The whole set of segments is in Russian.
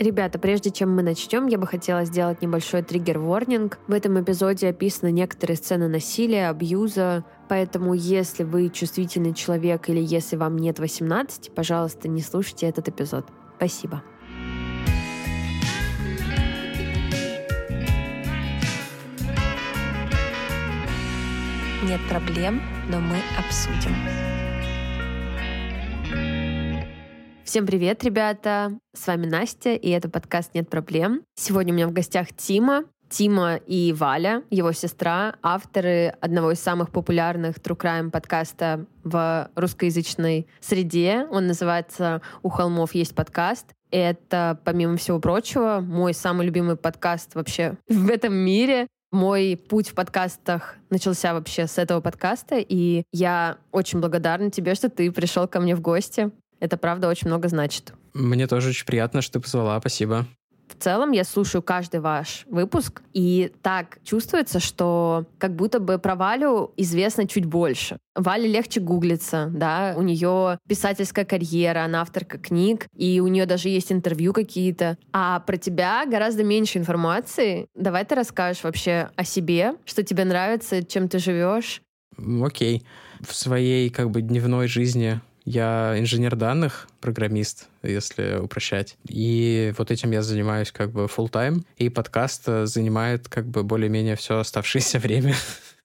Ребята, прежде чем мы начнем, я бы хотела сделать небольшой триггер-ворнинг. В этом эпизоде описаны некоторые сцены насилия, абьюза, поэтому если вы чувствительный человек или если вам нет 18, пожалуйста, не слушайте этот эпизод. Спасибо. Нет проблем, но мы обсудим. Всем привет, ребята! С вами Настя, и это подкаст «Нет проблем». Сегодня у меня в гостях Тима. Тима и Валя, его сестра, авторы одного из самых популярных True Crime подкаста в русскоязычной среде. Он называется «У холмов есть подкаст». Это, помимо всего прочего, мой самый любимый подкаст вообще в этом мире. Мой путь в подкастах начался вообще с этого подкаста, и я очень благодарна тебе, что ты пришел ко мне в гости. Это правда очень много значит. Мне тоже очень приятно, что ты позвала. Спасибо. В целом я слушаю каждый ваш выпуск, и так чувствуется, что как будто бы про Валю известно чуть больше. Вале легче гуглиться, да, у нее писательская карьера, она авторка книг, и у нее даже есть интервью какие-то. А про тебя гораздо меньше информации. Давай ты расскажешь вообще о себе, что тебе нравится, чем ты живешь. Окей. В своей как бы дневной жизни я инженер данных, программист, если упрощать. И вот этим я занимаюсь как бы full time и подкаст занимает как бы более-менее все оставшееся время.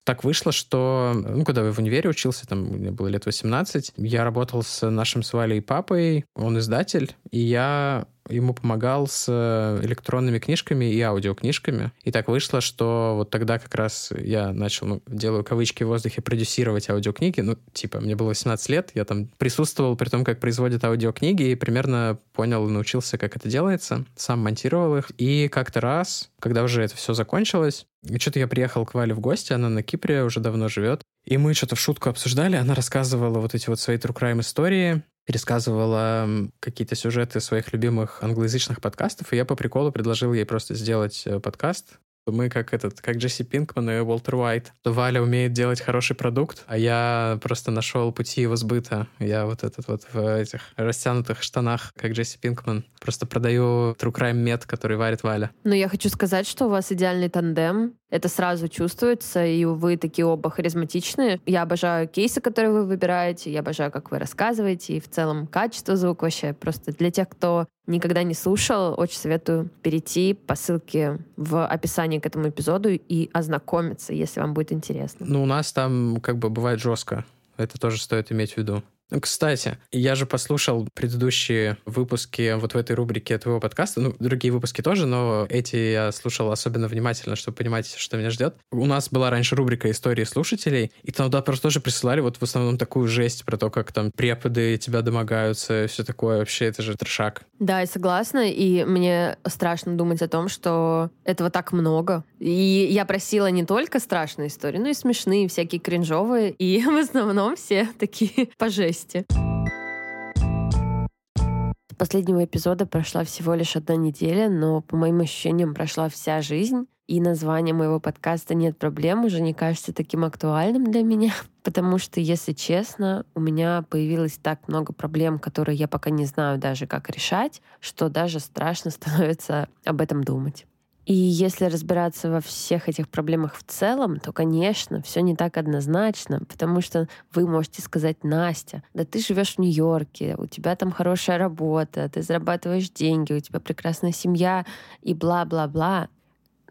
Так вышло, что, ну, когда я в универе учился, там мне было лет 18, я работал с нашим с Валей папой, он издатель, и я ему помогал с э, электронными книжками и аудиокнижками. И так вышло, что вот тогда как раз я начал, ну, делаю кавычки в воздухе, продюсировать аудиокниги. Ну, типа, мне было 18 лет, я там присутствовал при том, как производят аудиокниги, и примерно понял, научился, как это делается, сам монтировал их. И как-то раз, когда уже это все закончилось, что-то я приехал к Вале в гости, она на Кипре уже давно живет, и мы что-то в шутку обсуждали, она рассказывала вот эти вот свои true crime истории, пересказывала какие-то сюжеты своих любимых англоязычных подкастов, и я по приколу предложил ей просто сделать э, подкаст, мы как этот, как Джесси Пинкман и Уолтер Уайт. Валя умеет делать хороший продукт, а я просто нашел пути его сбыта. Я вот этот вот в этих растянутых штанах, как Джесси Пинкман, просто продаю True Crime мед, который варит Валя. Но я хочу сказать, что у вас идеальный тандем. Это сразу чувствуется, и вы такие оба харизматичные. Я обожаю кейсы, которые вы выбираете, я обожаю, как вы рассказываете, и в целом качество звука вообще просто для тех, кто никогда не слушал, очень советую перейти по ссылке в описании к этому эпизоду и ознакомиться, если вам будет интересно. Ну, у нас там как бы бывает жестко. Это тоже стоит иметь в виду. Кстати, я же послушал предыдущие выпуски вот в этой рубрике твоего подкаста. Ну, другие выпуски тоже, но эти я слушал особенно внимательно, чтобы понимать, что меня ждет. У нас была раньше рубрика «Истории слушателей», и там туда просто тоже присылали вот в основном такую жесть про то, как там преподы тебя домогаются, все такое. Вообще, это же трешак. Да, я согласна, и мне страшно думать о том, что этого так много. И я просила не только страшные истории, но и смешные, всякие кринжовые, и в основном все такие по жести. С последнего эпизода прошла всего лишь одна неделя, но по моим ощущениям прошла вся жизнь. И название моего подкаста «Нет проблем» уже не кажется таким актуальным для меня, потому что, если честно, у меня появилось так много проблем, которые я пока не знаю даже, как решать, что даже страшно становится об этом думать. И если разбираться во всех этих проблемах в целом, то, конечно, все не так однозначно, потому что вы можете сказать, Настя, да ты живешь в Нью-Йорке, у тебя там хорошая работа, ты зарабатываешь деньги, у тебя прекрасная семья и бла-бла-бла.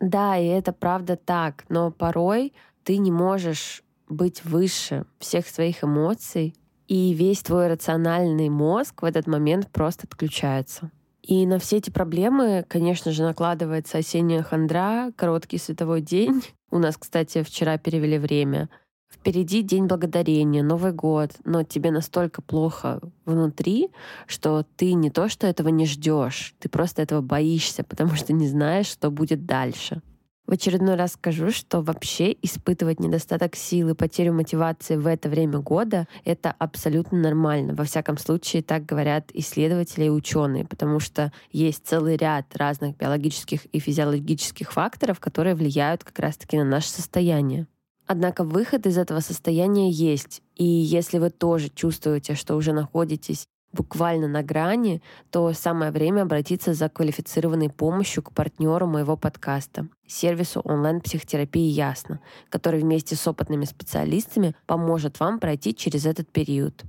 Да, и это правда так, но порой ты не можешь быть выше всех своих эмоций, и весь твой рациональный мозг в этот момент просто отключается. И на все эти проблемы, конечно же, накладывается осенняя хандра, короткий световой день. У нас, кстати, вчера перевели время. Впереди День Благодарения, Новый год, но тебе настолько плохо внутри, что ты не то, что этого не ждешь, ты просто этого боишься, потому что не знаешь, что будет дальше. В очередной раз скажу, что вообще испытывать недостаток силы, потерю мотивации в это время года — это абсолютно нормально. Во всяком случае, так говорят исследователи и ученые, потому что есть целый ряд разных биологических и физиологических факторов, которые влияют как раз-таки на наше состояние. Однако выход из этого состояния есть. И если вы тоже чувствуете, что уже находитесь буквально на грани, то самое время обратиться за квалифицированной помощью к партнеру моего подкаста, сервису онлайн-психотерапии «Ясно», который вместе с опытными специалистами поможет вам пройти через этот период.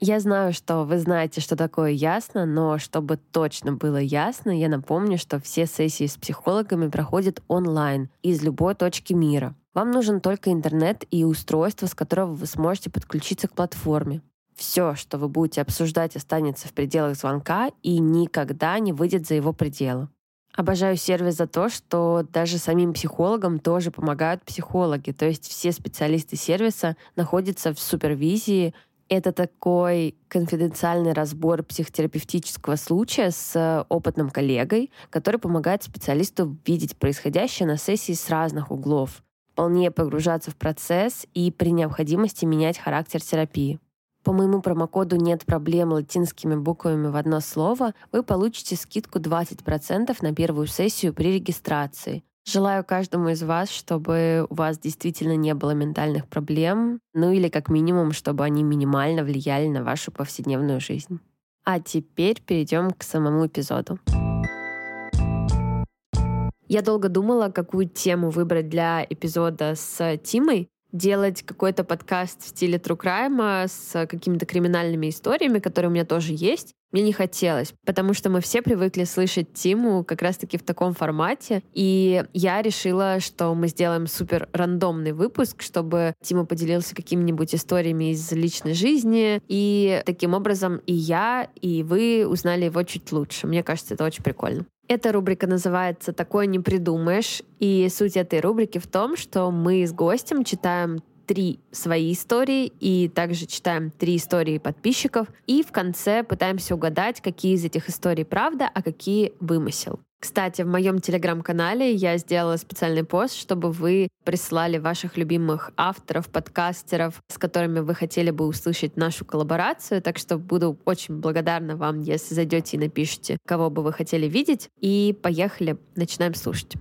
Я знаю, что вы знаете, что такое ясно, но чтобы точно было ясно, я напомню, что все сессии с психологами проходят онлайн из любой точки мира. Вам нужен только интернет и устройство, с которого вы сможете подключиться к платформе. Все, что вы будете обсуждать, останется в пределах звонка и никогда не выйдет за его пределы. Обожаю сервис за то, что даже самим психологам тоже помогают психологи. То есть все специалисты сервиса находятся в супервизии это такой конфиденциальный разбор психотерапевтического случая с опытным коллегой, который помогает специалисту видеть происходящее на сессии с разных углов, вполне погружаться в процесс и при необходимости менять характер терапии. По моему промокоду «Нет проблем» латинскими буквами в одно слово вы получите скидку 20% на первую сессию при регистрации. Желаю каждому из вас, чтобы у вас действительно не было ментальных проблем, ну или как минимум, чтобы они минимально влияли на вашу повседневную жизнь. А теперь перейдем к самому эпизоду. Я долго думала, какую тему выбрать для эпизода с Тимой, делать какой-то подкаст в стиле True Crime с какими-то криминальными историями, которые у меня тоже есть, мне не хотелось, потому что мы все привыкли слышать Тиму как раз-таки в таком формате. И я решила, что мы сделаем супер рандомный выпуск, чтобы Тима поделился какими-нибудь историями из личной жизни. И таким образом и я, и вы узнали его чуть лучше. Мне кажется, это очень прикольно. Эта рубрика называется «Такое не придумаешь». И суть этой рубрики в том, что мы с гостем читаем три свои истории и также читаем три истории подписчиков. И в конце пытаемся угадать, какие из этих историй правда, а какие вымысел. Кстати, в моем телеграм-канале я сделала специальный пост, чтобы вы прислали ваших любимых авторов, подкастеров, с которыми вы хотели бы услышать нашу коллаборацию. Так что буду очень благодарна вам, если зайдете и напишите, кого бы вы хотели видеть. И поехали, начинаем слушать.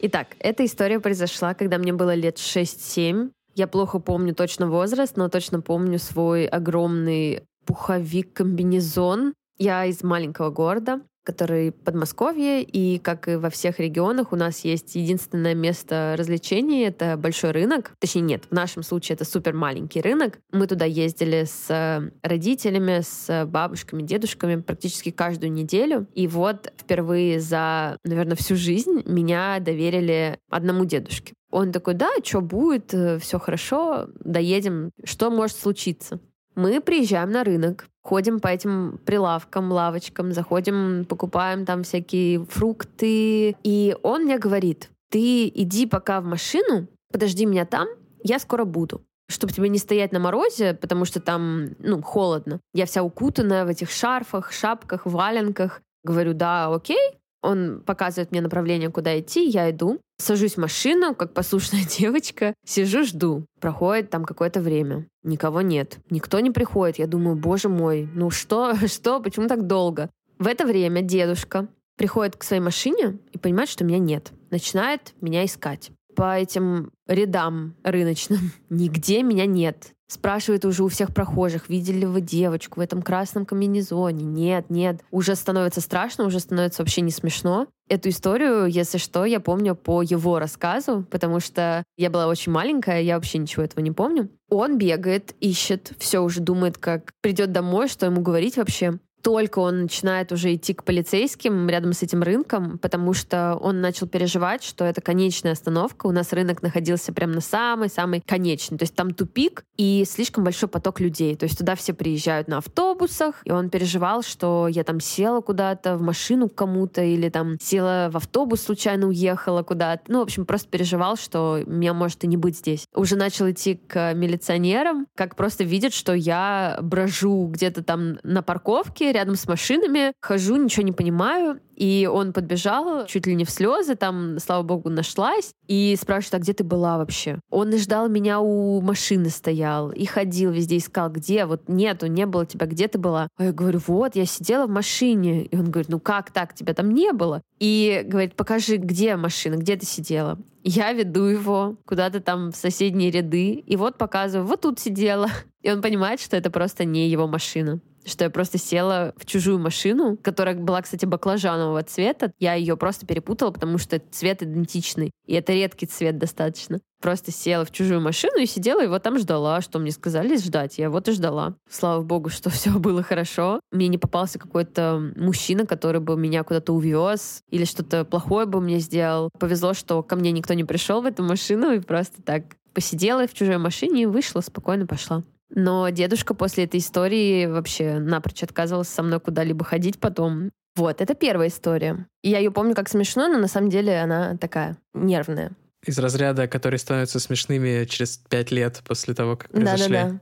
Итак, эта история произошла, когда мне было лет 6-7. Я плохо помню точно возраст, но точно помню свой огромный пуховик-комбинезон. Я из маленького города который Подмосковье, и как и во всех регионах у нас есть единственное место развлечений — это большой рынок. Точнее, нет, в нашем случае это супер маленький рынок. Мы туда ездили с родителями, с бабушками, дедушками практически каждую неделю. И вот впервые за, наверное, всю жизнь меня доверили одному дедушке. Он такой, да, что будет, все хорошо, доедем, что может случиться? Мы приезжаем на рынок, ходим по этим прилавкам, лавочкам, заходим, покупаем там всякие фрукты. И он мне говорит, ты иди пока в машину, подожди меня там, я скоро буду чтобы тебе не стоять на морозе, потому что там, ну, холодно. Я вся укутанная в этих шарфах, шапках, валенках. Говорю, да, окей. Он показывает мне направление, куда идти, я иду. Сажусь в машину, как послушная девочка, сижу, жду. Проходит там какое-то время. Никого нет. Никто не приходит. Я думаю, боже мой, ну что, что, почему так долго? В это время дедушка приходит к своей машине и понимает, что меня нет. Начинает меня искать. По этим рядам рыночным нигде меня нет. Спрашивает уже у всех прохожих, видели ли вы девочку в этом красном комбинезоне? Нет, нет. Уже становится страшно, уже становится вообще не смешно. Эту историю, если что, я помню по его рассказу, потому что я была очень маленькая, я вообще ничего этого не помню. Он бегает, ищет, все уже думает, как придет домой, что ему говорить вообще только он начинает уже идти к полицейским рядом с этим рынком, потому что он начал переживать, что это конечная остановка. У нас рынок находился прямо на самой-самой конечной. То есть там тупик и слишком большой поток людей. То есть туда все приезжают на автобусах, и он переживал, что я там села куда-то в машину к кому-то или там села в автобус, случайно уехала куда-то. Ну, в общем, просто переживал, что меня может и не быть здесь. Уже начал идти к милиционерам, как просто видят, что я брожу где-то там на парковке, рядом с машинами, хожу, ничего не понимаю, и он подбежал чуть ли не в слезы, там, слава богу, нашлась, и спрашивает, а где ты была вообще? Он ждал меня у машины стоял, и ходил везде, искал, где, вот нету, не было тебя, где ты была? А я говорю, вот, я сидела в машине. И он говорит, ну как так, тебя там не было? И говорит, покажи, где машина, где ты сидела? Я веду его куда-то там в соседние ряды, и вот показываю, вот тут сидела. И он понимает, что это просто не его машина что я просто села в чужую машину, которая была, кстати, баклажанового цвета. Я ее просто перепутала, потому что цвет идентичный. И это редкий цвет достаточно. Просто села в чужую машину и сидела, вот там ждала, что мне сказали ждать. Я вот и ждала. Слава богу, что все было хорошо. Мне не попался какой-то мужчина, который бы меня куда-то увез или что-то плохое бы мне сделал. Повезло, что ко мне никто не пришел в эту машину и просто так посидела в чужой машине и вышла, спокойно пошла. Но дедушка после этой истории вообще напрочь отказывался со мной куда-либо ходить потом. Вот, это первая история. И я ее помню как смешную, но на самом деле она такая нервная. Из разряда, которые становятся смешными через пять лет после того, как произошли. Да-да-да.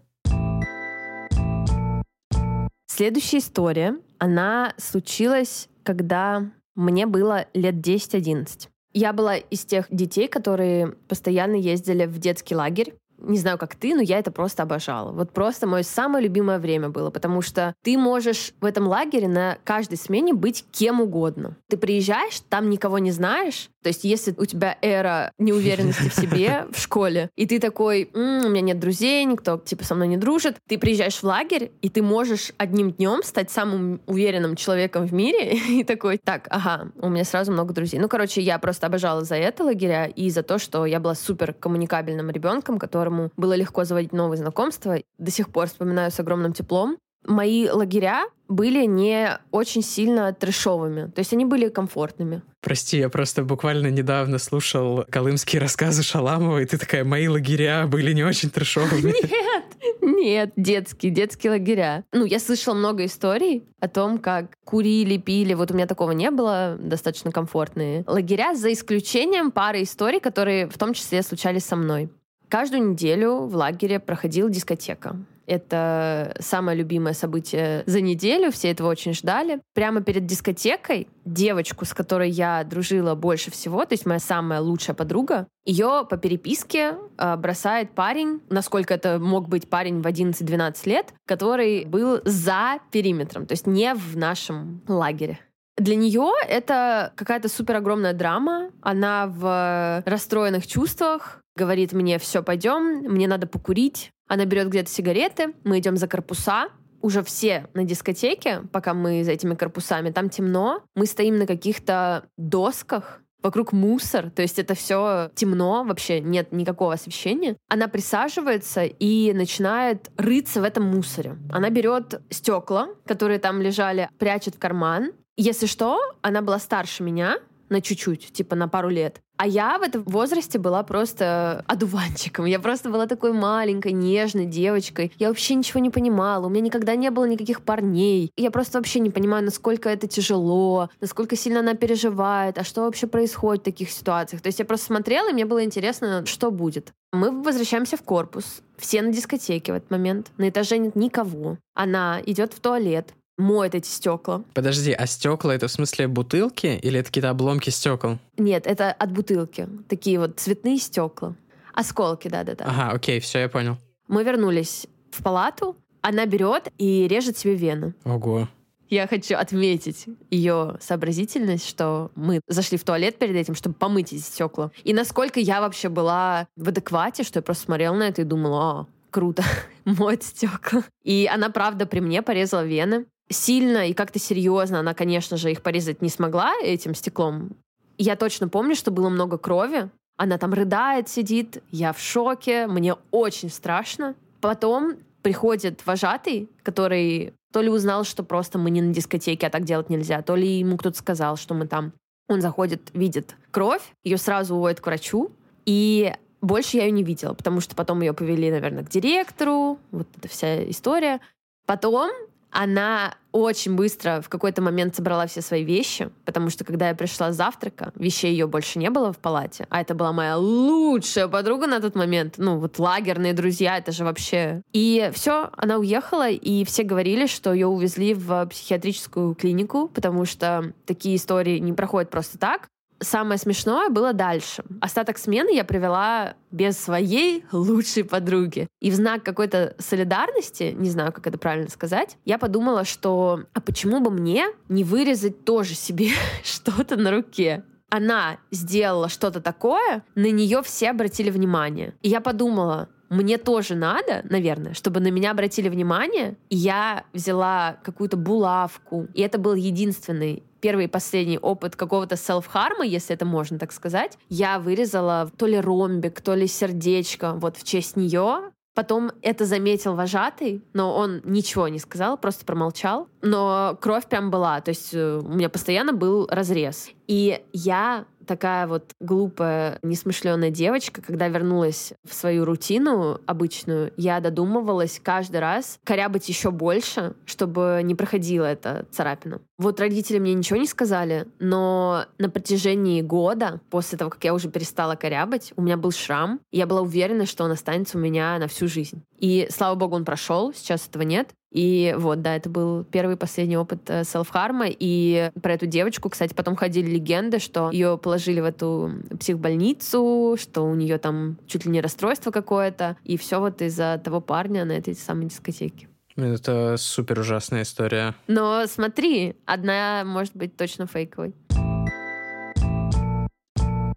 Следующая история, она случилась, когда мне было лет 10-11. Я была из тех детей, которые постоянно ездили в детский лагерь не знаю, как ты, но я это просто обожала. Вот просто мое самое любимое время было, потому что ты можешь в этом лагере на каждой смене быть кем угодно. Ты приезжаешь, там никого не знаешь, то есть если у тебя эра неуверенности в себе в школе, и ты такой, М, у меня нет друзей, никто типа со мной не дружит, ты приезжаешь в лагерь, и ты можешь одним днем стать самым уверенным человеком в мире, и такой, так, ага, у меня сразу много друзей. Ну, короче, я просто обожала за это лагеря и за то, что я была супер коммуникабельным ребенком, которому было легко заводить новые знакомства. До сих пор вспоминаю с огромным теплом мои лагеря были не очень сильно трешовыми. То есть они были комфортными. Прости, я просто буквально недавно слушал колымские рассказы Шаламова, и ты такая, мои лагеря были не очень трешовыми. Нет, нет, детские, детские лагеря. Ну, я слышала много историй о том, как курили, пили. Вот у меня такого не было, достаточно комфортные лагеря, за исключением пары историй, которые в том числе случались со мной. Каждую неделю в лагере проходила дискотека. Это самое любимое событие за неделю, все этого очень ждали. Прямо перед дискотекой девочку, с которой я дружила больше всего, то есть моя самая лучшая подруга, ее по переписке э, бросает парень, насколько это мог быть парень в 11-12 лет, который был за периметром, то есть не в нашем лагере. Для нее это какая-то супер огромная драма. Она в расстроенных чувствах, говорит мне, все, пойдем, мне надо покурить. Она берет где-то сигареты, мы идем за корпуса, уже все на дискотеке, пока мы за этими корпусами, там темно, мы стоим на каких-то досках, вокруг мусор, то есть это все темно, вообще нет никакого освещения. Она присаживается и начинает рыться в этом мусоре. Она берет стекла, которые там лежали, прячет в карман. Если что, она была старше меня, на чуть-чуть, типа на пару лет. А я в этом возрасте была просто одуванчиком. Я просто была такой маленькой, нежной девочкой. Я вообще ничего не понимала. У меня никогда не было никаких парней. Я просто вообще не понимаю, насколько это тяжело, насколько сильно она переживает, а что вообще происходит в таких ситуациях. То есть я просто смотрела, и мне было интересно, что будет. Мы возвращаемся в корпус. Все на дискотеке в этот момент. На этаже нет никого. Она идет в туалет моет эти стекла. Подожди, а стекла это в смысле бутылки или это какие-то обломки стекол? Нет, это от бутылки. Такие вот цветные стекла. Осколки, да-да-да. Ага, окей, все, я понял. Мы вернулись в палату. Она берет и режет себе вену. Ого. Я хочу отметить ее сообразительность, что мы зашли в туалет перед этим, чтобы помыть эти стекла. И насколько я вообще была в адеквате, что я просто смотрела на это и думала, а, круто, моет стекла. И она, правда, при мне порезала вены сильно и как-то серьезно она, конечно же, их порезать не смогла этим стеклом. Я точно помню, что было много крови. Она там рыдает, сидит. Я в шоке. Мне очень страшно. Потом приходит вожатый, который то ли узнал, что просто мы не на дискотеке, а так делать нельзя, то ли ему кто-то сказал, что мы там. Он заходит, видит кровь, ее сразу уводит к врачу, и больше я ее не видела, потому что потом ее повели, наверное, к директору, вот эта вся история. Потом Она очень быстро в какой-то момент собрала все свои вещи, потому что когда я пришла с завтрака, вещей ее больше не было в палате, а это была моя лучшая подруга на тот момент. Ну, вот лагерные друзья, это же вообще... И все, она уехала, и все говорили, что ее увезли в психиатрическую клинику, потому что такие истории не проходят просто так. Самое смешное было дальше. Остаток смены я провела без своей лучшей подруги. И в знак какой-то солидарности, не знаю, как это правильно сказать, я подумала, что а почему бы мне не вырезать тоже себе что-то на руке? Она сделала что-то такое, на нее все обратили внимание. И я подумала, мне тоже надо, наверное, чтобы на меня обратили внимание. И я взяла какую-то булавку. И это был единственный первый и последний опыт какого-то селф-харма, если это можно так сказать, я вырезала то ли ромбик, то ли сердечко вот в честь нее. Потом это заметил вожатый, но он ничего не сказал, просто промолчал. Но кровь прям была, то есть э, у меня постоянно был разрез. И я такая вот глупая, несмышленая девочка, когда вернулась в свою рутину обычную, я додумывалась каждый раз корябать еще больше, чтобы не проходила эта царапина. Вот родители мне ничего не сказали, но на протяжении года, после того, как я уже перестала корябать, у меня был шрам, и я была уверена, что он останется у меня на всю жизнь. И, слава богу, он прошел, сейчас этого нет. И вот, да, это был первый и последний опыт э, селф-харма. И про эту девочку, кстати, потом ходили легенды, что ее положили в эту психбольницу, что у нее там чуть ли не расстройство какое-то. И все вот из-за того парня на этой самой дискотеке. Это супер ужасная история. Но смотри, одна может быть точно фейковой.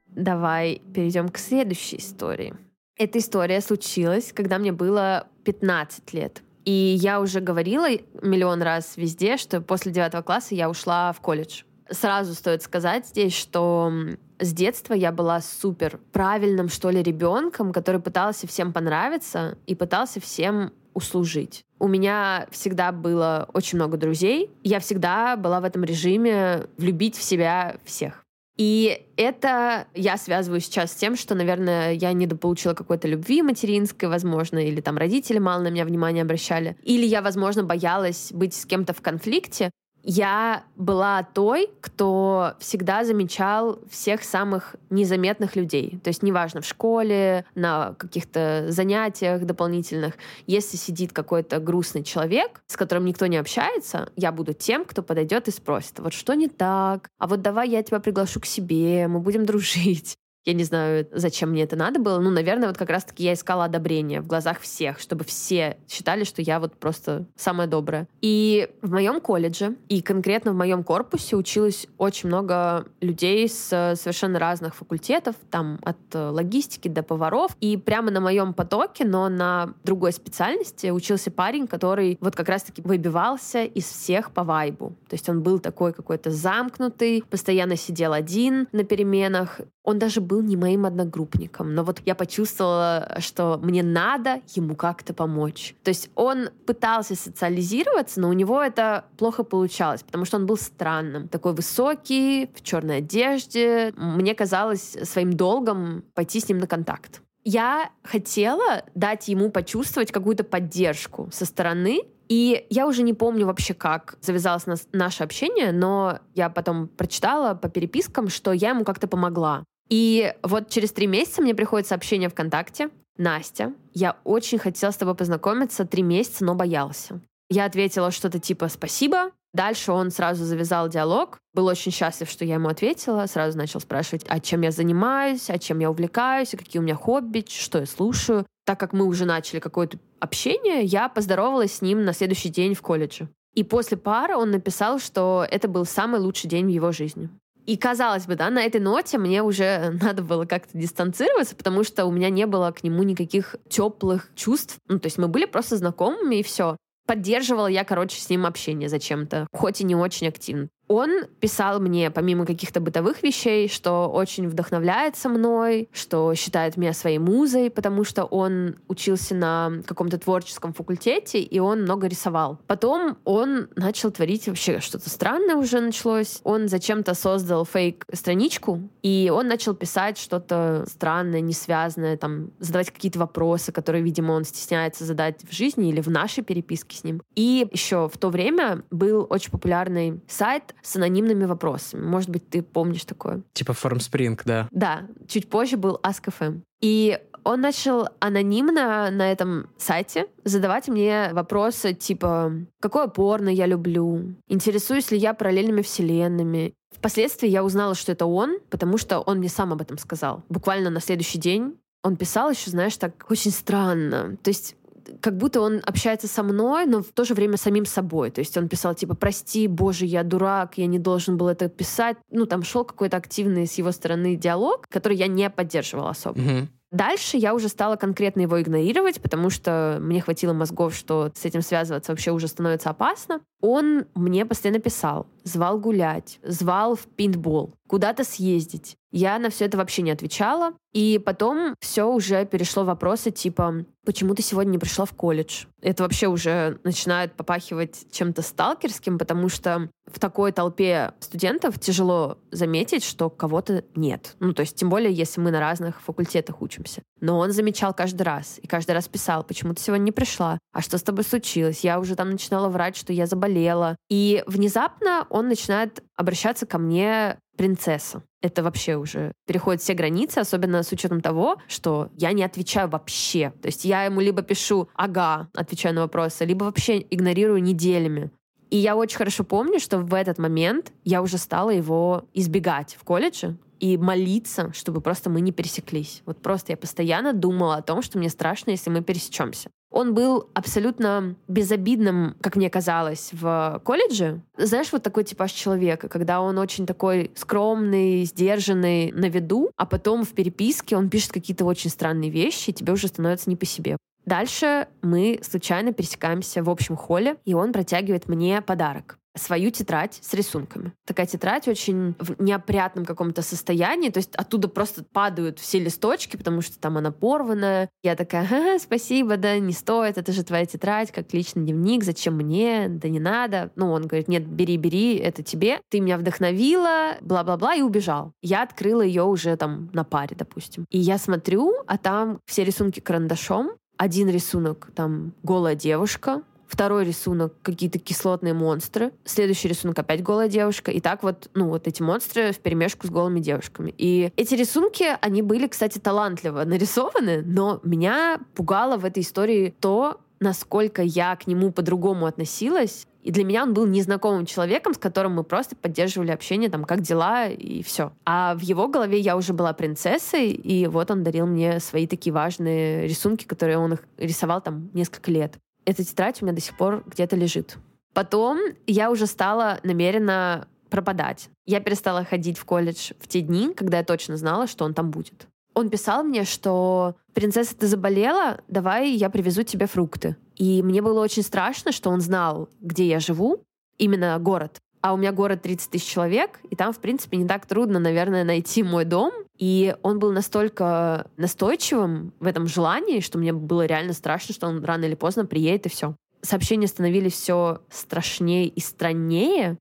Давай перейдем к следующей истории. Эта история случилась, когда мне было 15 лет. И я уже говорила миллион раз везде, что после девятого класса я ушла в колледж. Сразу стоит сказать здесь, что с детства я была супер правильным, что ли, ребенком, который пытался всем понравиться и пытался всем услужить. У меня всегда было очень много друзей. Я всегда была в этом режиме влюбить в себя всех. И это я связываю сейчас с тем, что, наверное, я недополучила какой-то любви материнской, возможно, или там родители мало на меня внимания обращали. Или я, возможно, боялась быть с кем-то в конфликте, я была той, кто всегда замечал всех самых незаметных людей. То есть неважно, в школе, на каких-то занятиях дополнительных, если сидит какой-то грустный человек, с которым никто не общается, я буду тем, кто подойдет и спросит, вот что не так, а вот давай я тебя приглашу к себе, мы будем дружить. Я не знаю, зачем мне это надо было. Ну, наверное, вот как раз-таки я искала одобрение в глазах всех, чтобы все считали, что я вот просто самая добрая. И в моем колледже, и конкретно в моем корпусе училось очень много людей с совершенно разных факультетов, там от логистики до поваров. И прямо на моем потоке, но на другой специальности учился парень, который вот как раз-таки выбивался из всех по вайбу. То есть он был такой какой-то замкнутый, постоянно сидел один на переменах. Он даже был не моим одногруппником, но вот я почувствовала, что мне надо ему как-то помочь. То есть он пытался социализироваться, но у него это плохо получалось, потому что он был странным. Такой высокий, в черной одежде. Мне казалось своим долгом пойти с ним на контакт. Я хотела дать ему почувствовать какую-то поддержку со стороны, и я уже не помню вообще, как завязалось наше общение, но я потом прочитала по перепискам, что я ему как-то помогла. И вот через три месяца мне приходит сообщение ВКонтакте. Настя, я очень хотела с тобой познакомиться три месяца, но боялся. Я ответила что-то типа «спасибо». Дальше он сразу завязал диалог. Был очень счастлив, что я ему ответила. Сразу начал спрашивать, а чем я занимаюсь, а чем я увлекаюсь, какие у меня хобби, что я слушаю. Так как мы уже начали какое-то общение, я поздоровалась с ним на следующий день в колледже. И после пары он написал, что это был самый лучший день в его жизни. И казалось бы, да, на этой ноте мне уже надо было как-то дистанцироваться, потому что у меня не было к нему никаких теплых чувств. Ну, то есть мы были просто знакомыми и все. Поддерживала я, короче, с ним общение зачем-то, хоть и не очень активно. Он писал мне, помимо каких-то бытовых вещей, что очень вдохновляется мной, что считает меня своей музой, потому что он учился на каком-то творческом факультете, и он много рисовал. Потом он начал творить вообще что-то странное уже началось. Он зачем-то создал фейк-страничку, и он начал писать что-то странное, несвязанное, там, задавать какие-то вопросы, которые, видимо, он стесняется задать в жизни или в нашей переписке с ним. И еще в то время был очень популярный сайт с анонимными вопросами. Может быть, ты помнишь такое? Типа Formspring, да. Да. Чуть позже был Ask.fm. И он начал анонимно на этом сайте задавать мне вопросы типа «Какое порно я люблю?», «Интересуюсь ли я параллельными вселенными?». Впоследствии я узнала, что это он, потому что он мне сам об этом сказал. Буквально на следующий день он писал еще, знаешь, так очень странно. То есть как будто он общается со мной, но в то же время самим собой. То есть он писал типа «Прости, боже, я дурак, я не должен был это писать». Ну, там шел какой-то активный с его стороны диалог, который я не поддерживала особо. Мгм. Дальше я уже стала конкретно его игнорировать, потому что мне хватило мозгов, что с этим связываться вообще уже становится опасно. Он мне постоянно писал, звал гулять, звал в пинтбол, куда-то съездить. Я на все это вообще не отвечала. И потом все уже перешло в вопросы типа, почему ты сегодня не пришла в колледж? Это вообще уже начинает попахивать чем-то сталкерским, потому что в такой толпе студентов тяжело заметить, что кого-то нет. Ну, то есть, тем более, если мы на разных факультетах учимся. Но он замечал каждый раз. И каждый раз писал, почему ты сегодня не пришла? А что с тобой случилось? Я уже там начинала врать, что я заболела. И внезапно начинает обращаться ко мне принцесса. Это вообще уже переходит все границы, особенно с учетом того, что я не отвечаю вообще. То есть я ему либо пишу «ага», отвечаю на вопросы, либо вообще игнорирую неделями. И я очень хорошо помню, что в этот момент я уже стала его избегать в колледже и молиться, чтобы просто мы не пересеклись. Вот просто я постоянно думала о том, что мне страшно, если мы пересечемся. Он был абсолютно безобидным, как мне казалось, в колледже. Знаешь, вот такой типаж человека, когда он очень такой скромный, сдержанный на виду, а потом в переписке он пишет какие-то очень странные вещи, и тебе уже становится не по себе. Дальше мы случайно пересекаемся в общем холле, и он протягивает мне подарок свою тетрадь с рисунками. Такая тетрадь очень в неопрятном каком-то состоянии, то есть оттуда просто падают все листочки, потому что там она порванная. Я такая, ха спасибо, да не стоит, это же твоя тетрадь, как личный дневник, зачем мне, да не надо. Ну, он говорит, нет, бери, бери, это тебе, ты меня вдохновила, бла-бла-бла, и убежал. Я открыла ее уже там на паре, допустим. И я смотрю, а там все рисунки карандашом, один рисунок, там голая девушка, Второй рисунок — какие-то кислотные монстры. Следующий рисунок — опять голая девушка. И так вот, ну, вот эти монстры в перемешку с голыми девушками. И эти рисунки, они были, кстати, талантливо нарисованы, но меня пугало в этой истории то, насколько я к нему по-другому относилась. И для меня он был незнакомым человеком, с которым мы просто поддерживали общение, там, как дела, и все. А в его голове я уже была принцессой, и вот он дарил мне свои такие важные рисунки, которые он их рисовал там несколько лет эта тетрадь у меня до сих пор где-то лежит. Потом я уже стала намеренно пропадать. Я перестала ходить в колледж в те дни, когда я точно знала, что он там будет. Он писал мне, что «Принцесса, ты заболела? Давай я привезу тебе фрукты». И мне было очень страшно, что он знал, где я живу, именно город. А у меня город 30 тысяч человек, и там, в принципе, не так трудно, наверное, найти мой дом. И он был настолько настойчивым в этом желании, что мне было реально страшно, что он рано или поздно приедет, и все. Сообщения становились все страшнее и страннее.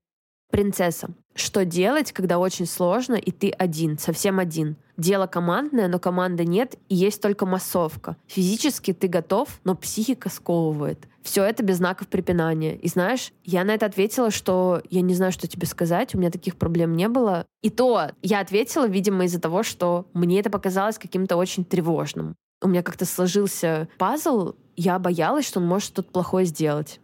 Принцесса, что делать, когда очень сложно, и ты один, совсем один? Дело командное, но команды нет, и есть только массовка. Физически ты готов, но психика сковывает. Все это без знаков препинания. И знаешь, я на это ответила, что я не знаю, что тебе сказать, у меня таких проблем не было. И то я ответила, видимо, из-за того, что мне это показалось каким-то очень тревожным. У меня как-то сложился пазл, я боялась, что он может что-то плохое сделать.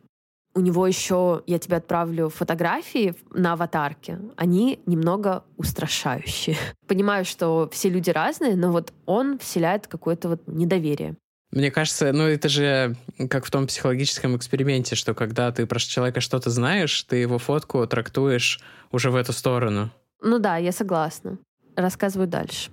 У него еще, я тебе отправлю фотографии на аватарке, они немного устрашающие. Понимаю, что все люди разные, но вот он вселяет какое-то вот недоверие. Мне кажется, ну это же как в том психологическом эксперименте, что когда ты про человека что-то знаешь, ты его фотку трактуешь уже в эту сторону. Ну да, я согласна. Рассказываю дальше.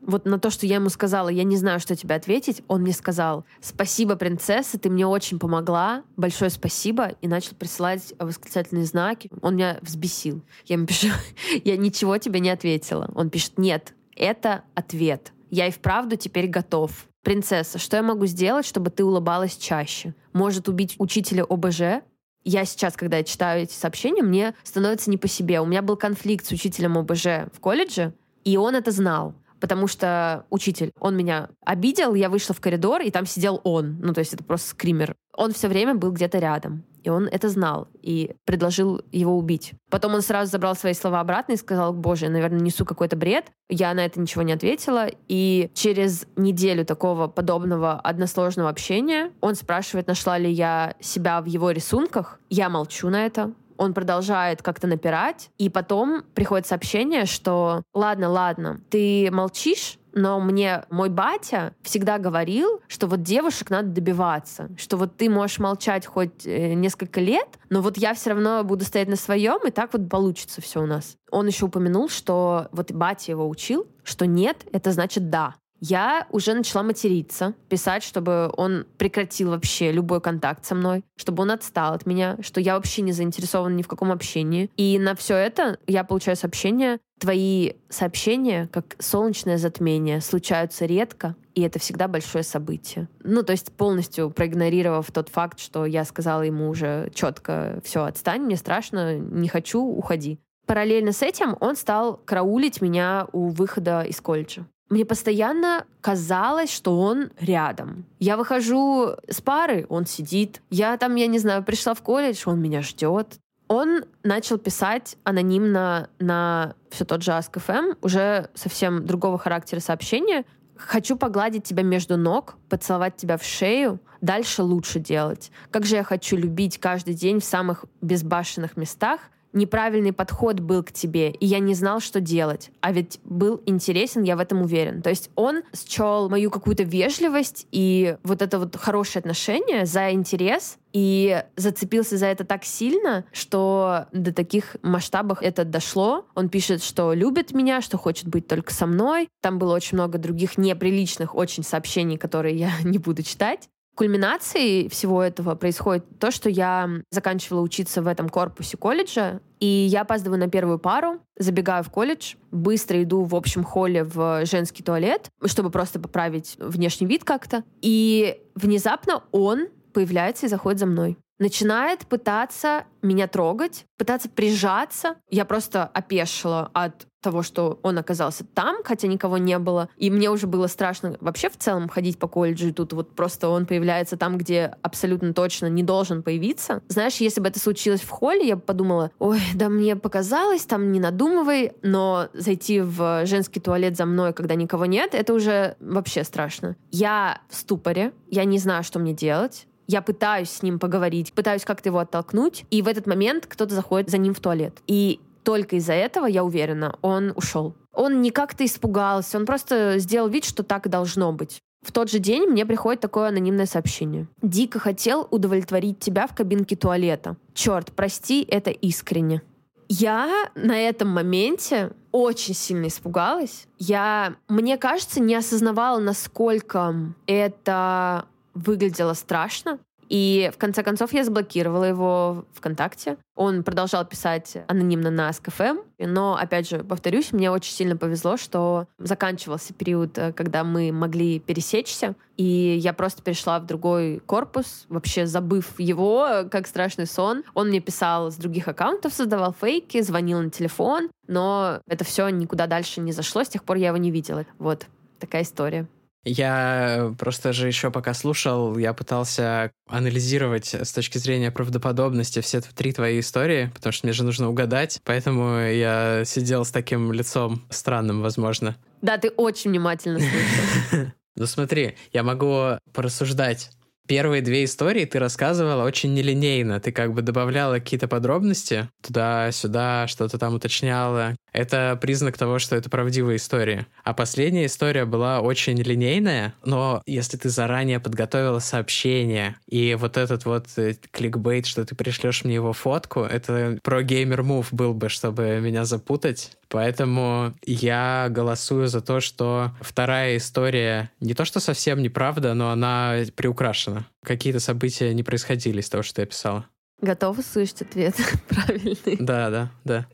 Вот на то, что я ему сказала, я не знаю, что тебе ответить, он мне сказал, спасибо, принцесса, ты мне очень помогла, большое спасибо, и начал присылать восклицательные знаки. Он меня взбесил. Я ему пишу, я ничего тебе не ответила. Он пишет, нет, это ответ. Я и вправду теперь готов. Принцесса, что я могу сделать, чтобы ты улыбалась чаще? Может убить учителя ОБЖ? Я сейчас, когда я читаю эти сообщения, мне становится не по себе. У меня был конфликт с учителем ОБЖ в колледже, и он это знал потому что учитель, он меня обидел, я вышла в коридор, и там сидел он. Ну, то есть это просто скример. Он все время был где-то рядом. И он это знал и предложил его убить. Потом он сразу забрал свои слова обратно и сказал, боже, я, наверное, несу какой-то бред. Я на это ничего не ответила. И через неделю такого подобного односложного общения он спрашивает, нашла ли я себя в его рисунках. Я молчу на это он продолжает как-то напирать, и потом приходит сообщение, что ладно, ладно, ты молчишь, но мне мой батя всегда говорил, что вот девушек надо добиваться, что вот ты можешь молчать хоть э, несколько лет, но вот я все равно буду стоять на своем, и так вот получится все у нас. Он еще упомянул, что вот батя его учил, что нет, это значит да я уже начала материться, писать, чтобы он прекратил вообще любой контакт со мной, чтобы он отстал от меня, что я вообще не заинтересована ни в каком общении. И на все это я получаю сообщение. Твои сообщения, как солнечное затмение, случаются редко, и это всегда большое событие. Ну, то есть полностью проигнорировав тот факт, что я сказала ему уже четко, все, отстань, мне страшно, не хочу, уходи. Параллельно с этим он стал караулить меня у выхода из колледжа. Мне постоянно казалось, что он рядом. Я выхожу с пары, он сидит. Я там, я не знаю, пришла в колледж, он меня ждет. Он начал писать анонимно на все тот же Ask.fm, уже совсем другого характера сообщения. «Хочу погладить тебя между ног, поцеловать тебя в шею, дальше лучше делать. Как же я хочу любить каждый день в самых безбашенных местах, неправильный подход был к тебе, и я не знал, что делать. А ведь был интересен, я в этом уверен. То есть он счел мою какую-то вежливость и вот это вот хорошее отношение за интерес, и зацепился за это так сильно, что до таких масштабов это дошло. Он пишет, что любит меня, что хочет быть только со мной. Там было очень много других неприличных очень сообщений, которые я не буду читать. Кульминацией всего этого происходит то, что я заканчивала учиться в этом корпусе колледжа, и я опаздываю на первую пару, забегаю в колледж, быстро иду в общем холле в женский туалет, чтобы просто поправить внешний вид как-то. И внезапно он появляется и заходит за мной начинает пытаться меня трогать, пытаться прижаться. Я просто опешила от того, что он оказался там, хотя никого не было. И мне уже было страшно вообще в целом ходить по колледжу, и тут вот просто он появляется там, где абсолютно точно не должен появиться. Знаешь, если бы это случилось в холле, я бы подумала, ой, да мне показалось, там не надумывай, но зайти в женский туалет за мной, когда никого нет, это уже вообще страшно. Я в ступоре, я не знаю, что мне делать я пытаюсь с ним поговорить, пытаюсь как-то его оттолкнуть, и в этот момент кто-то заходит за ним в туалет. И только из-за этого, я уверена, он ушел. Он не как-то испугался, он просто сделал вид, что так должно быть. В тот же день мне приходит такое анонимное сообщение. «Дико хотел удовлетворить тебя в кабинке туалета. Черт, прости, это искренне». Я на этом моменте очень сильно испугалась. Я, мне кажется, не осознавала, насколько это выглядело страшно. И в конце концов я заблокировала его ВКонтакте. Он продолжал писать анонимно на СКФМ, но, опять же, повторюсь, мне очень сильно повезло, что заканчивался период, э, когда мы могли пересечься, и я просто перешла в другой корпус, вообще забыв его, э, как страшный сон. Он мне писал с других аккаунтов, создавал фейки, звонил на телефон, но это все никуда дальше не зашло, с тех пор я его не видела. Вот такая история. Я просто же еще пока слушал, я пытался анализировать с точки зрения правдоподобности все три твои истории, потому что мне же нужно угадать, поэтому я сидел с таким лицом странным, возможно. Да, ты очень внимательно слушал. Ну смотри, я могу порассуждать Первые две истории ты рассказывала очень нелинейно. Ты как бы добавляла какие-то подробности туда-сюда, что-то там уточняла. Это признак того, что это правдивая история. А последняя история была очень линейная, но если ты заранее подготовила сообщение, и вот этот вот э, кликбейт, что ты пришлешь мне его фотку, это про геймер мув был бы, чтобы меня запутать Поэтому я голосую за то, что вторая история не то, что совсем неправда, но она приукрашена. Какие-то события не происходили из того, что я писала. Готова слышать ответ правильный? Да, да, да.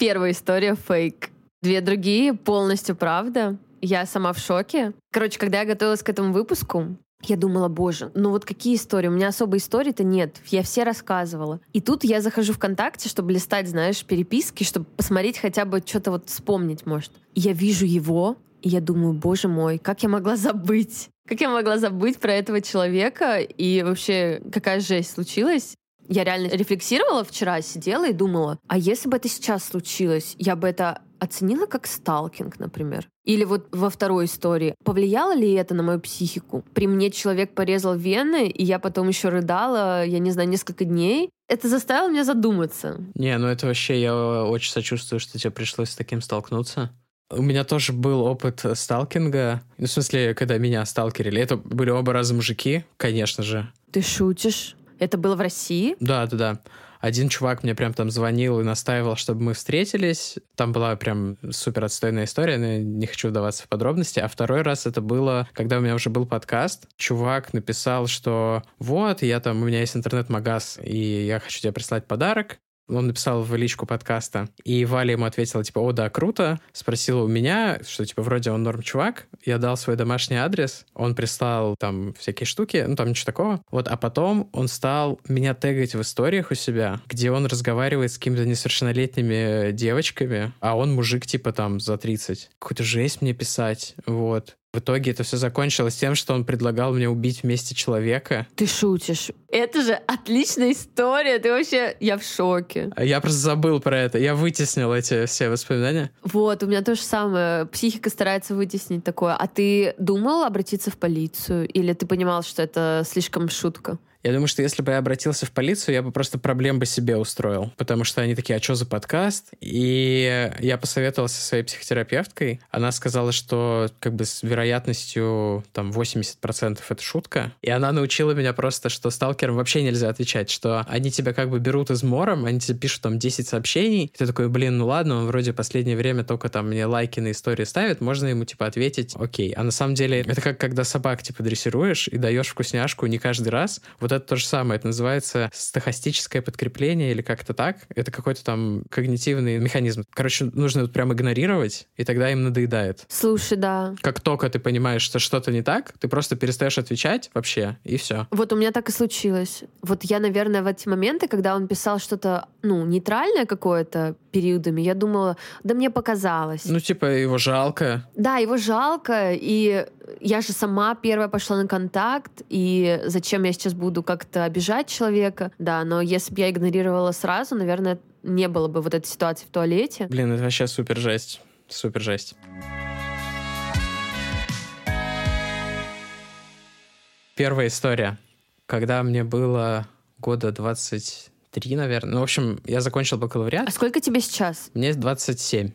Первая история фейк. Две другие полностью правда. Я сама в шоке. Короче, когда я готовилась к этому выпуску, я думала, боже, ну вот какие истории? У меня особой истории-то нет. Я все рассказывала. И тут я захожу ВКонтакте, чтобы листать, знаешь, переписки, чтобы посмотреть хотя бы что-то вот вспомнить, может. И я вижу его, и я думаю, боже мой, как я могла забыть? Как я могла забыть про этого человека? И вообще, какая жесть случилась? Я реально рефлексировала вчера, сидела и думала, а если бы это сейчас случилось, я бы это оценила как сталкинг, например. Или вот во второй истории. Повлияло ли это на мою психику? При мне человек порезал вены, и я потом еще рыдала, я не знаю, несколько дней. Это заставило меня задуматься. Не, ну это вообще я очень сочувствую, что тебе пришлось с таким столкнуться. У меня тоже был опыт сталкинга. Ну, в смысле, когда меня сталкерили. Это были оба раза мужики, конечно же. Ты шутишь? Это было в России? Да, да, да. Один чувак мне прям там звонил и настаивал, чтобы мы встретились. Там была прям супер отстойная история, но не хочу вдаваться в подробности. А второй раз это было, когда у меня уже был подкаст. Чувак написал, что вот, я там, у меня есть интернет-магаз, и я хочу тебе прислать подарок он написал в личку подкаста, и Валя ему ответила, типа, о, да, круто. Спросила у меня, что, типа, вроде он норм чувак. Я дал свой домашний адрес, он прислал там всякие штуки, ну, там ничего такого. Вот, а потом он стал меня тегать в историях у себя, где он разговаривает с какими-то несовершеннолетними девочками, а он мужик, типа, там, за 30. Какую-то жесть мне писать, вот. В итоге это все закончилось тем, что он предлагал мне убить вместе человека. Ты шутишь. Это же отличная история. Ты вообще... Я в шоке. Я просто забыл про это. Я вытеснил эти все воспоминания. Вот, у меня то же самое. Психика старается вытеснить такое. А ты думал обратиться в полицию? Или ты понимал, что это слишком шутка? Я думаю, что если бы я обратился в полицию, я бы просто проблем бы себе устроил. Потому что они такие, а что за подкаст? И я посоветовался со своей психотерапевткой. Она сказала, что как бы с вероятностью там 80% это шутка. И она научила меня просто, что сталкерам вообще нельзя отвечать, что они тебя как бы берут измором, они тебе пишут там 10 сообщений, и ты такой, блин, ну ладно, он вроде последнее время только там мне лайки на истории ставит, можно ему типа ответить, окей. А на самом деле это как когда собак типа дрессируешь и даешь вкусняшку не каждый раз. Вот вот это то же самое. Это называется стохастическое подкрепление или как-то так. Это какой-то там когнитивный механизм. Короче, нужно вот прям игнорировать, и тогда им надоедает. Слушай, да. Как только ты понимаешь, что что-то не так, ты просто перестаешь отвечать вообще, и все. Вот у меня так и случилось. Вот я, наверное, в эти моменты, когда он писал что-то, ну, нейтральное какое-то периодами, я думала, да мне показалось. Ну, типа, его жалко. Да, его жалко, и я же сама первая пошла на контакт, и зачем я сейчас буду как-то обижать человека? Да, но если бы я игнорировала сразу, наверное, не было бы вот этой ситуации в туалете. Блин, это вообще супер жесть. Супер жесть. Первая история. Когда мне было года 23, наверное. Ну, в общем, я закончил бакалавриат. А сколько тебе сейчас? Мне 27.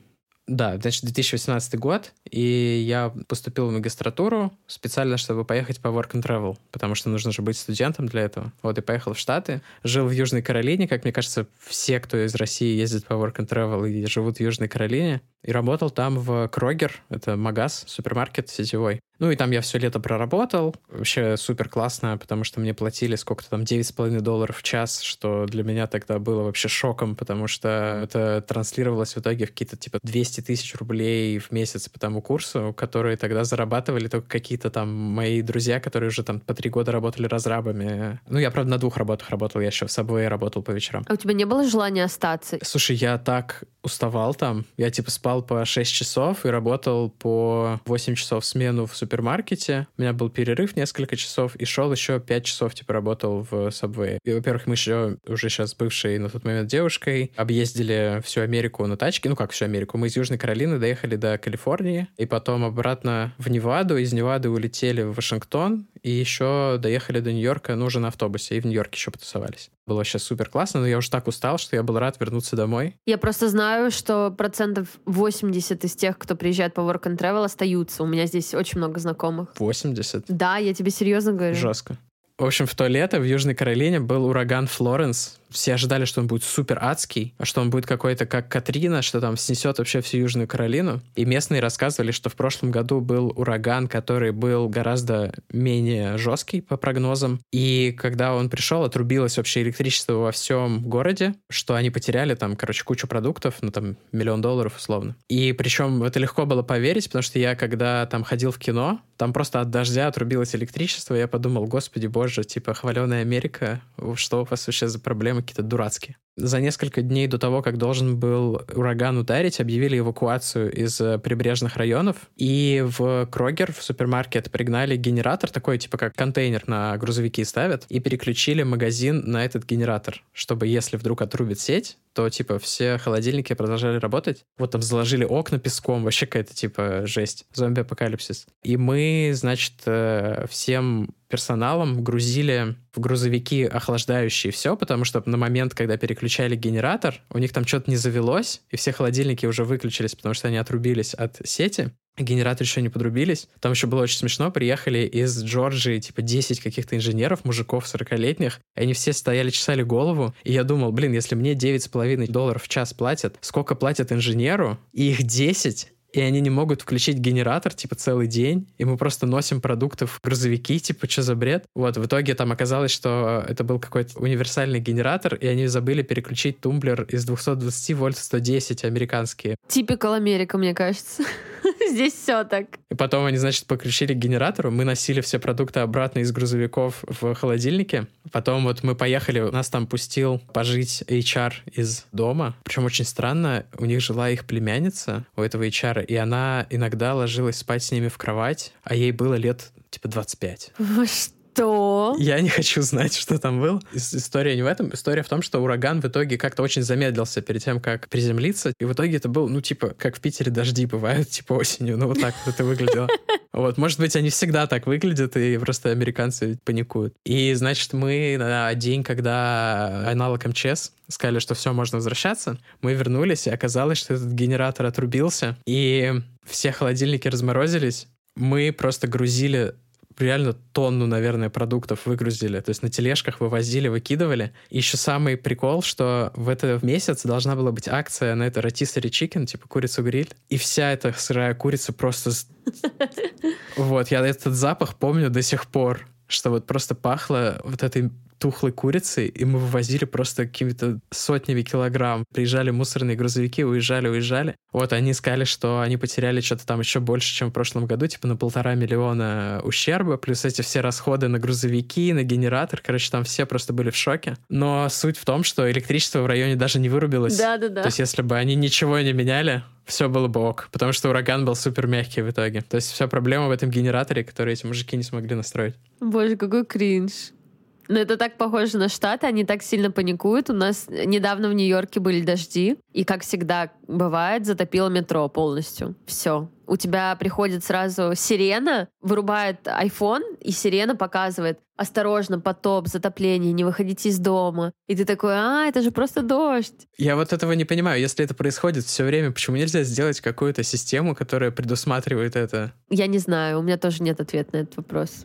Да, значит, 2018 год, и я поступил в магистратуру специально, чтобы поехать по work and travel, потому что нужно же быть студентом для этого. Вот, и поехал в Штаты. Жил в Южной Каролине, как мне кажется, все, кто из России ездит по work and travel и живут в Южной Каролине. И работал там в Крогер, это магаз, супермаркет сетевой. Ну и там я все лето проработал. Вообще супер классно, потому что мне платили сколько-то там 9,5 долларов в час, что для меня тогда было вообще шоком, потому что это транслировалось в итоге в какие-то типа 200 тысяч рублей в месяц по тому курсу, которые тогда зарабатывали только какие-то там мои друзья, которые уже там по три года работали разрабами. Ну, я, правда, на двух работах работал. Я еще в Subway работал по вечерам. А у тебя не было желания остаться? Слушай, я так уставал там. Я типа спал по 6 часов и работал по 8 часов в смену в супермаркете. У меня был перерыв несколько часов и шел еще 5 часов типа работал в Subway. И, во-первых, мы еще уже сейчас бывшей на тот момент девушкой объездили всю Америку на тачке. Ну как всю Америку? Мы из Южной Каролины доехали до Калифорнии и потом обратно в Неваду. Из Невады улетели в Вашингтон и еще доехали до Нью-Йорка, ну уже на автобусе. И в Нью-Йорке еще потусовались. Было сейчас супер классно, но я уже так устал, что я был рад вернуться домой. Я просто знаю, что процентов 80 из тех, кто приезжает по work and travel, остаются. У меня здесь очень много знакомых. 80? Да, я тебе серьезно говорю. Жестко. В общем, в то лето в Южной Каролине был ураган Флоренс, все ожидали, что он будет супер адский, а что он будет какой-то как Катрина, что там снесет вообще всю Южную Каролину. И местные рассказывали, что в прошлом году был ураган, который был гораздо менее жесткий по прогнозам. И когда он пришел, отрубилось вообще электричество во всем городе, что они потеряли там, короче, кучу продуктов, ну там миллион долларов условно. И причем это легко было поверить, потому что я когда там ходил в кино, там просто от дождя отрубилось электричество, я подумал, господи боже, типа, хваленая Америка, что у вас вообще за проблемы какие-то дурацкие? За несколько дней до того, как должен был ураган ударить, объявили эвакуацию из э, прибрежных районов, и в Крогер, в супермаркет, пригнали генератор, такой типа как контейнер на грузовики ставят, и переключили магазин на этот генератор, чтобы если вдруг отрубит сеть, то, типа, все холодильники продолжали работать. Вот там заложили окна песком, вообще какая-то, типа, жесть. Зомби-апокалипсис. И мы, значит, э, всем персоналом грузили в грузовики охлаждающие все, потому что на момент, когда переключали генератор, у них там что-то не завелось, и все холодильники уже выключились, потому что они отрубились от сети генераторы еще не подрубились. Там еще было очень смешно. Приехали из Джорджии, типа, 10 каких-то инженеров, мужиков 40-летних. И они все стояли, чесали голову. И я думал, блин, если мне 9,5 долларов в час платят, сколько платят инженеру? И их 10, и они не могут включить генератор, типа, целый день, и мы просто носим продукты в грузовики, типа, что за бред? Вот, в итоге там оказалось, что это был какой-то универсальный генератор, и они забыли переключить тумблер из 220 вольт в 110 американские. Типикал Америка, мне кажется. Здесь все так. И потом они, значит, подключили к генератору, мы носили все продукты обратно из грузовиков в холодильнике. Потом вот мы поехали, нас там пустил пожить HR из дома. Причем очень странно, у них жила их племянница, у этого HR, и она иногда ложилась спать с ними в кровать, а ей было лет типа 25. Что? Что? Я не хочу знать, что там было. История не в этом. История в том, что ураган в итоге как-то очень замедлился перед тем, как приземлиться. И в итоге это был, ну, типа, как в Питере дожди бывают, типа осенью. Ну, вот так вот это выглядело. Вот, может быть, они всегда так выглядят, и просто американцы паникуют. И, значит, мы на день, когда аналог МЧС сказали, что все, можно возвращаться, мы вернулись, и оказалось, что этот генератор отрубился, и все холодильники разморозились. Мы просто грузили реально тонну, наверное, продуктов выгрузили. То есть на тележках вывозили, выкидывали. И еще самый прикол, что в этот месяц должна была быть акция на это rotisserie chicken, типа курицу-гриль. И вся эта сырая курица просто... Вот, я этот запах помню до сих пор что вот просто пахло вот этой тухлой курицей, и мы вывозили просто какими-то сотнями килограмм. Приезжали мусорные грузовики, уезжали, уезжали. Вот они сказали, что они потеряли что-то там еще больше, чем в прошлом году, типа на полтора миллиона ущерба, плюс эти все расходы на грузовики, на генератор. Короче, там все просто были в шоке. Но суть в том, что электричество в районе даже не вырубилось. Да-да-да. То есть если бы они ничего не меняли, все было бы ок, потому что ураган был супер мягкий в итоге. То есть вся проблема в этом генераторе, который эти мужики не смогли настроить. Боже, какой кринж. Но это так похоже на Штаты, они так сильно паникуют. У нас недавно в Нью-Йорке были дожди, и, как всегда бывает, затопило метро полностью. Все. У тебя приходит сразу сирена, вырубает iPhone, и сирена показывает «Осторожно, потоп, затопление, не выходите из дома». И ты такой «А, это же просто дождь». Я вот этого не понимаю. Если это происходит все время, почему нельзя сделать какую-то систему, которая предусматривает это? Я не знаю, у меня тоже нет ответа на этот вопрос.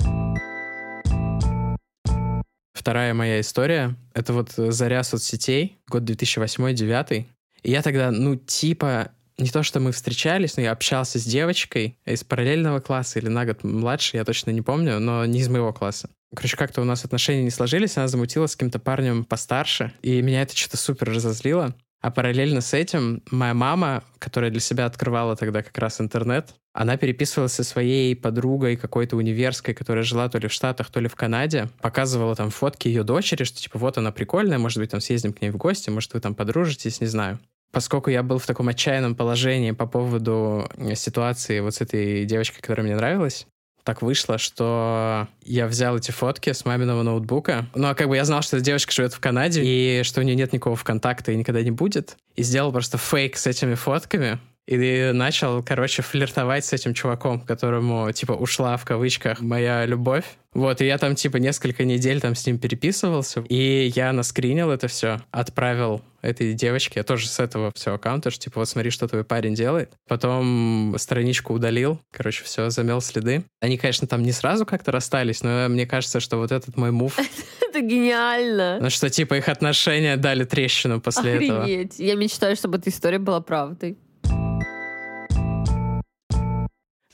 Вторая моя история — это вот заря соцсетей, год 2008-2009. И я тогда, ну, типа, не то, что мы встречались, но я общался с девочкой из параллельного класса или на год младше, я точно не помню, но не из моего класса. Короче, как-то у нас отношения не сложились, она замутила с каким-то парнем постарше, и меня это что-то супер разозлило. А параллельно с этим моя мама, которая для себя открывала тогда как раз интернет, она переписывалась со своей подругой какой-то универской, которая жила то ли в Штатах, то ли в Канаде, показывала там фотки ее дочери, что типа вот она прикольная, может быть, там съездим к ней в гости, может, вы там подружитесь, не знаю. Поскольку я был в таком отчаянном положении по поводу ситуации вот с этой девочкой, которая мне нравилась, так вышло, что я взял эти фотки с маминого ноутбука. Ну, а как бы я знал, что эта девочка живет в Канаде, и что у нее нет никакого ВКонтакта и никогда не будет. И сделал просто фейк с этими фотками. И начал, короче, флиртовать с этим чуваком, которому, типа, ушла в кавычках моя любовь. Вот, и я там, типа, несколько недель там с ним переписывался, и я наскринил это все, отправил этой девочке, я тоже с этого все аккаунта, что, типа, вот смотри, что твой парень делает. Потом страничку удалил, короче, все, замел следы. Они, конечно, там не сразу как-то расстались, но мне кажется, что вот этот мой мув... Это гениально. Ну, что, типа, их отношения дали трещину после этого. Охренеть. Я мечтаю, чтобы эта история была правдой.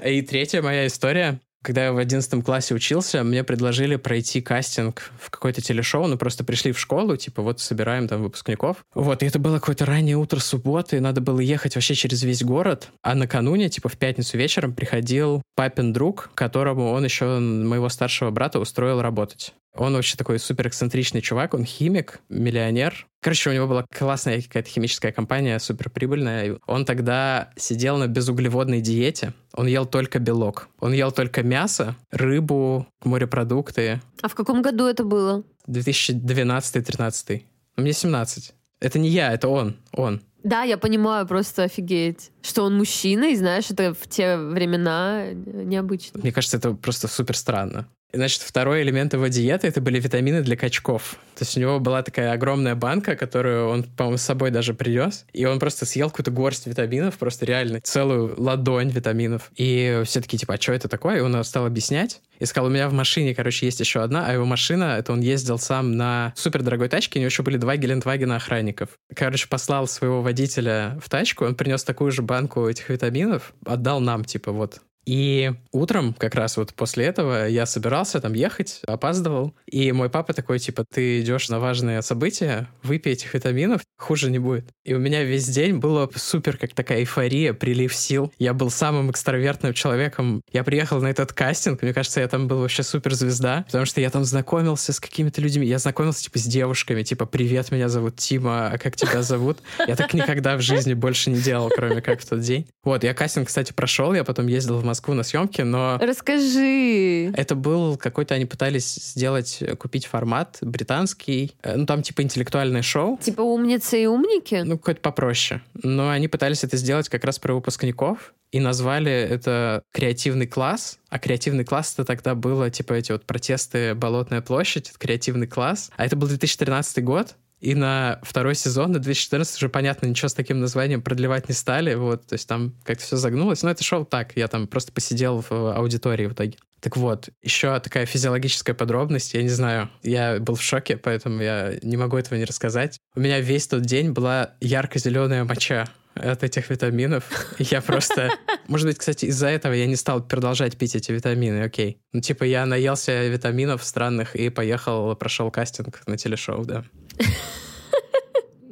И третья моя история. Когда я в одиннадцатом классе учился, мне предложили пройти кастинг в какое-то телешоу, ну просто пришли в школу, типа вот собираем там выпускников. Вот, и это было какое-то раннее утро субботы, и надо было ехать вообще через весь город. А накануне, типа в пятницу вечером, приходил папин друг, которому он еще моего старшего брата устроил работать. Он вообще такой супер эксцентричный чувак, он химик, миллионер. Короче, у него была классная какая-то химическая компания, супер прибыльная. Он тогда сидел на безуглеводной диете. Он ел только белок. Он ел только мясо, рыбу, морепродукты. А в каком году это было? 2012-2013. Мне 17. Это не я, это он. Он. Да, я понимаю, просто офигеть. Что он мужчина, и знаешь, это в те времена необычно. Мне кажется, это просто супер странно. Значит, второй элемент его диеты — это были витамины для качков. То есть у него была такая огромная банка, которую он, по-моему, с собой даже привез, и он просто съел какую-то горсть витаминов, просто реально целую ладонь витаминов. И все таки типа, а что это такое? И он стал объяснять. И сказал, у меня в машине, короче, есть еще одна, а его машина, это он ездил сам на супер дорогой тачке, у него еще были два Гелендвагена охранников. Короче, послал своего водителя в тачку, он принес такую же банку этих витаминов, отдал нам, типа, вот, и утром, как раз вот после этого, я собирался там ехать, опаздывал. И мой папа такой, типа, ты идешь на важные события, выпей этих витаминов, хуже не будет. И у меня весь день было супер как такая эйфория, прилив сил. Я был самым экстравертным человеком. Я приехал на этот кастинг, мне кажется, я там был вообще супер звезда, потому что я там знакомился с какими-то людьми. Я знакомился, типа, с девушками, типа, привет, меня зовут Тима, а как тебя зовут? Я так никогда в жизни больше не делал, кроме как в тот день. Вот, я кастинг, кстати, прошел, я потом ездил в Москву Москву на съемки, но... Расскажи. Это был какой-то, они пытались сделать, купить формат британский, э, ну там типа интеллектуальное шоу. Типа умницы и умники? Ну, какой-то попроще. Но они пытались это сделать как раз про выпускников, и назвали это креативный класс, а креативный класс это тогда было типа эти вот протесты Болотная площадь, креативный класс, а это был 2013 год, и на второй сезон, на 2014 уже, понятно, ничего с таким названием продлевать не стали. Вот, то есть там как-то все загнулось. Но это шоу так. Я там просто посидел в аудитории в итоге. Так вот, еще такая физиологическая подробность. Я не знаю, я был в шоке, поэтому я не могу этого не рассказать. У меня весь тот день была ярко-зеленая моча от этих витаминов. Я просто... Может быть, кстати, из-за этого я не стал продолжать пить эти витамины, окей. Ну, типа, я наелся витаминов странных и поехал, прошел кастинг на телешоу, да.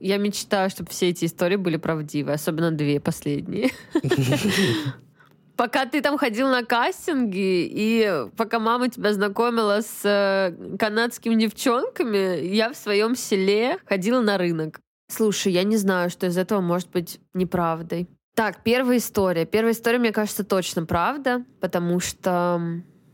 Я мечтаю, чтобы все эти истории были правдивы, особенно две последние. Пока ты там ходил на кастинги, и пока мама тебя знакомила с э, канадскими девчонками, я в своем селе ходила на рынок. Слушай, я не знаю, что из этого может быть неправдой. Так, первая история. Первая история, мне кажется, точно правда, потому что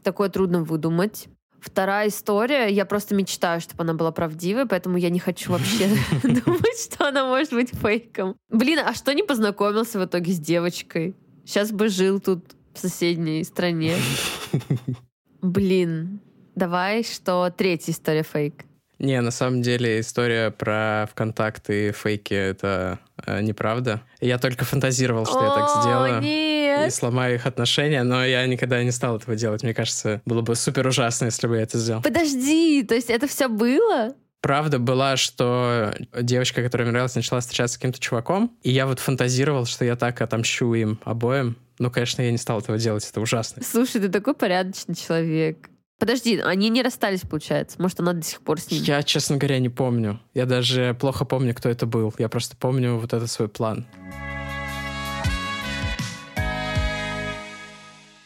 такое трудно выдумать. Вторая история, я просто мечтаю, чтобы она была правдивой, поэтому я не хочу вообще думать, что она может быть фейком. Блин, а что не познакомился в итоге с девочкой? Сейчас бы жил тут в соседней стране. Блин, давай, что третья история фейк. Не, на самом деле история про ВКонтакт и фейки — это э, неправда. Я только фантазировал, что О, я так сделаю. Нет. И сломаю их отношения, но я никогда не стал этого делать. Мне кажется, было бы супер ужасно, если бы я это сделал. Подожди, то есть это все было? Правда была, что девочка, которая мне нравилась, начала встречаться с каким-то чуваком, и я вот фантазировал, что я так отомщу им обоим. Ну, конечно, я не стал этого делать, это ужасно. Слушай, ты такой порядочный человек. Подожди, они не расстались, получается? Может, она до сих пор с ним? Я, честно говоря, не помню. Я даже плохо помню, кто это был. Я просто помню вот этот свой план.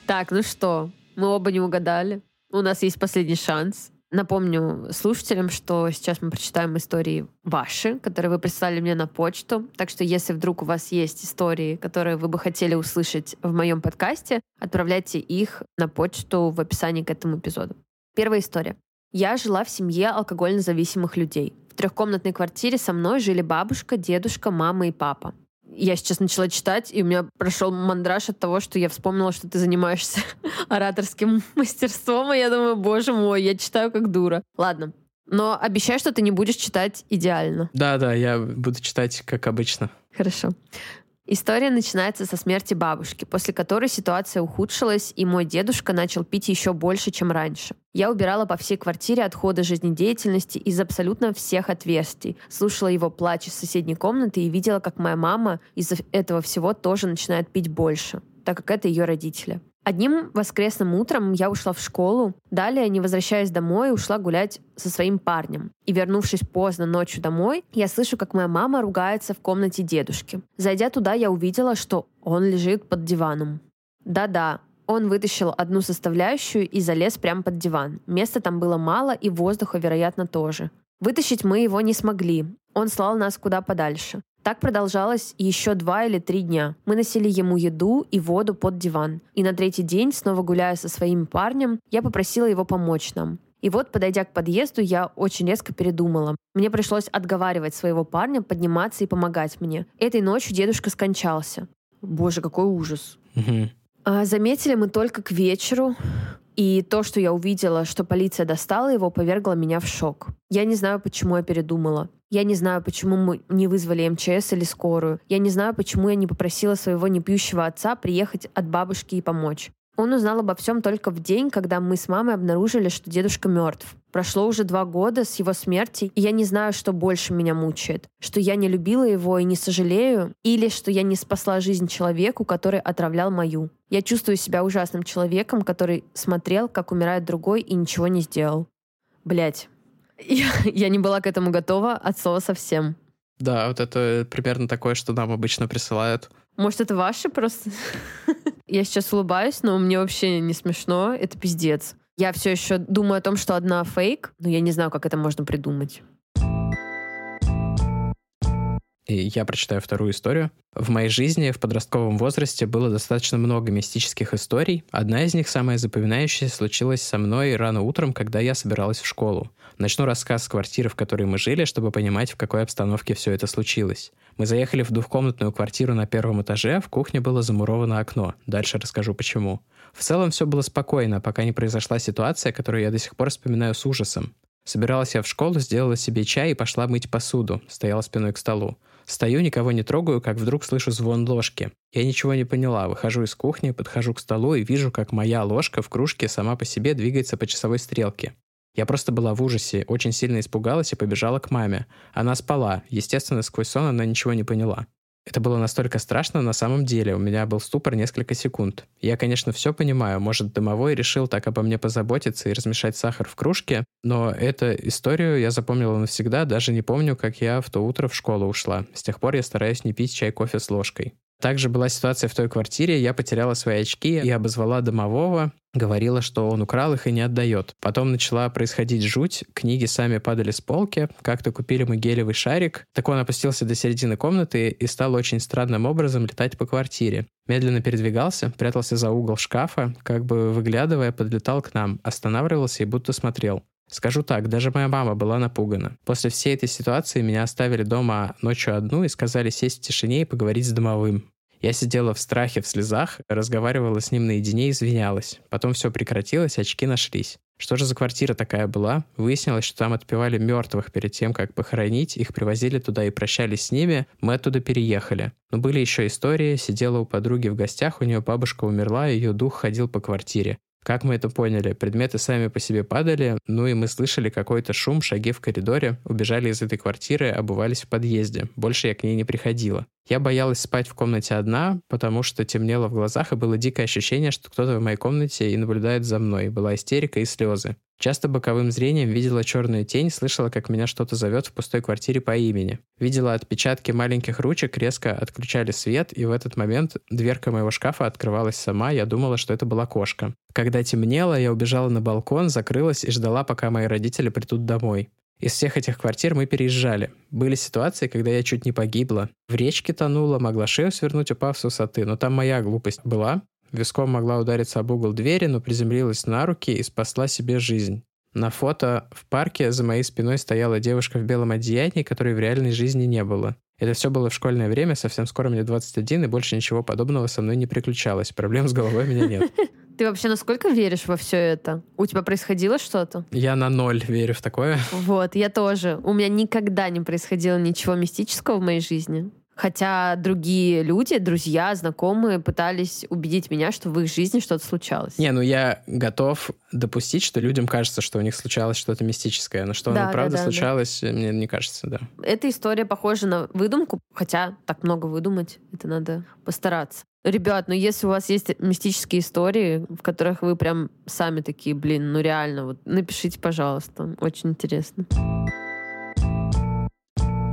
Так, ну что, мы оба не угадали. У нас есть последний шанс. Напомню слушателям, что сейчас мы прочитаем истории ваши, которые вы прислали мне на почту. Так что если вдруг у вас есть истории, которые вы бы хотели услышать в моем подкасте, отправляйте их на почту в описании к этому эпизоду. Первая история. Я жила в семье алкогольно зависимых людей. В трехкомнатной квартире со мной жили бабушка, дедушка, мама и папа. Я сейчас начала читать, и у меня прошел мандраж от того, что я вспомнила, что ты занимаешься ораторским мастерством, и я думаю, боже мой, я читаю как дура. Ладно, но обещай, что ты не будешь читать идеально. Да, да, я буду читать как обычно. Хорошо. История начинается со смерти бабушки, после которой ситуация ухудшилась, и мой дедушка начал пить еще больше, чем раньше. Я убирала по всей квартире отходы жизнедеятельности из абсолютно всех отверстий, слушала его плач из соседней комнаты и видела, как моя мама из-за этого всего тоже начинает пить больше, так как это ее родители. Одним воскресным утром я ушла в школу, далее, не возвращаясь домой, ушла гулять со своим парнем. И вернувшись поздно ночью домой, я слышу, как моя мама ругается в комнате дедушки. Зайдя туда, я увидела, что он лежит под диваном. Да-да, он вытащил одну составляющую и залез прямо под диван. Места там было мало, и воздуха, вероятно, тоже. Вытащить мы его не смогли. Он слал нас куда подальше. Так продолжалось еще два или три дня. Мы носили ему еду и воду под диван. И на третий день, снова гуляя со своим парнем, я попросила его помочь нам. И вот, подойдя к подъезду, я очень резко передумала. Мне пришлось отговаривать своего парня подниматься и помогать мне. Этой ночью дедушка скончался. Боже, какой ужас. А, заметили мы только к вечеру. И то, что я увидела, что полиция достала его, повергло меня в шок. Я не знаю, почему я передумала. Я не знаю, почему мы не вызвали МЧС или скорую. Я не знаю, почему я не попросила своего непьющего отца приехать от бабушки и помочь. Он узнал обо всем только в день, когда мы с мамой обнаружили, что дедушка мертв. Прошло уже два года с его смерти, и я не знаю, что больше меня мучает. Что я не любила его и не сожалею, или что я не спасла жизнь человеку, который отравлял мою. Я чувствую себя ужасным человеком, который смотрел, как умирает другой и ничего не сделал. Блять. Я, я не была к этому готова от слова совсем. Да, вот это примерно такое, что нам обычно присылают. Может, это ваши просто? Я сейчас улыбаюсь, но мне вообще не смешно. Это пиздец. Я все еще думаю о том, что одна фейк, но я не знаю, как это можно придумать. И я прочитаю вторую историю. В моей жизни в подростковом возрасте было достаточно много мистических историй. Одна из них, самая запоминающаяся, случилась со мной рано утром, когда я собиралась в школу. Начну рассказ с квартиры, в которой мы жили, чтобы понимать, в какой обстановке все это случилось. Мы заехали в двухкомнатную квартиру на первом этаже, в кухне было замуровано окно. Дальше расскажу почему. В целом все было спокойно, пока не произошла ситуация, которую я до сих пор вспоминаю с ужасом. Собиралась я в школу, сделала себе чай и пошла мыть посуду. Стояла спиной к столу. Стою, никого не трогаю, как вдруг слышу звон ложки. Я ничего не поняла. Выхожу из кухни, подхожу к столу и вижу, как моя ложка в кружке сама по себе двигается по часовой стрелке. Я просто была в ужасе, очень сильно испугалась и побежала к маме. Она спала. Естественно, сквозь сон она ничего не поняла. Это было настолько страшно на самом деле. У меня был ступор несколько секунд. Я, конечно, все понимаю. Может, домовой решил так обо мне позаботиться и размешать сахар в кружке, но эту историю я запомнила навсегда, даже не помню, как я в то утро в школу ушла. С тех пор я стараюсь не пить чай, кофе с ложкой. Также была ситуация в той квартире, я потеряла свои очки и обозвала домового, говорила, что он украл их и не отдает. Потом начала происходить жуть, книги сами падали с полки, как-то купили мы гелевый шарик, так он опустился до середины комнаты и стал очень странным образом летать по квартире. Медленно передвигался, прятался за угол шкафа, как бы выглядывая, подлетал к нам, останавливался и будто смотрел. Скажу так, даже моя мама была напугана. После всей этой ситуации меня оставили дома ночью одну и сказали сесть в тишине и поговорить с домовым. Я сидела в страхе, в слезах, разговаривала с ним наедине и извинялась. Потом все прекратилось, очки нашлись. Что же за квартира такая была? Выяснилось, что там отпевали мертвых перед тем, как похоронить, их привозили туда и прощались с ними, мы оттуда переехали. Но были еще истории, сидела у подруги в гостях, у нее бабушка умерла, ее дух ходил по квартире. Как мы это поняли? Предметы сами по себе падали, ну и мы слышали какой-то шум, шаги в коридоре, убежали из этой квартиры, обувались в подъезде. Больше я к ней не приходила. Я боялась спать в комнате одна, потому что темнело в глазах и было дикое ощущение, что кто-то в моей комнате и наблюдает за мной. Была истерика и слезы. Часто боковым зрением видела черную тень, слышала, как меня что-то зовет в пустой квартире по имени. Видела отпечатки маленьких ручек, резко отключали свет, и в этот момент дверка моего шкафа открывалась сама, я думала, что это была кошка. Когда темнело, я убежала на балкон, закрылась и ждала, пока мои родители придут домой. Из всех этих квартир мы переезжали. Были ситуации, когда я чуть не погибла. В речке тонула, могла шею свернуть, упав с высоты, но там моя глупость была. Виском могла удариться об угол двери, но приземлилась на руки и спасла себе жизнь. На фото в парке за моей спиной стояла девушка в белом одеянии, которой в реальной жизни не было. Это все было в школьное время, совсем скоро мне 21, и больше ничего подобного со мной не приключалось. Проблем с головой у меня нет. Ты вообще насколько веришь во все это? У тебя происходило что-то? Я на ноль верю в такое. Вот, я тоже. У меня никогда не происходило ничего мистического в моей жизни. Хотя другие люди, друзья, знакомые пытались убедить меня, что в их жизни что-то случалось. Не, ну я готов допустить, что людям кажется, что у них случалось что-то мистическое. Но что да, оно правда да, да, случалось, да. мне не кажется, да. Эта история похожа на выдумку, хотя так много выдумать, это надо постараться. Ребят, ну если у вас есть мистические истории, в которых вы прям сами такие, блин, ну реально, вот напишите, пожалуйста. Очень интересно.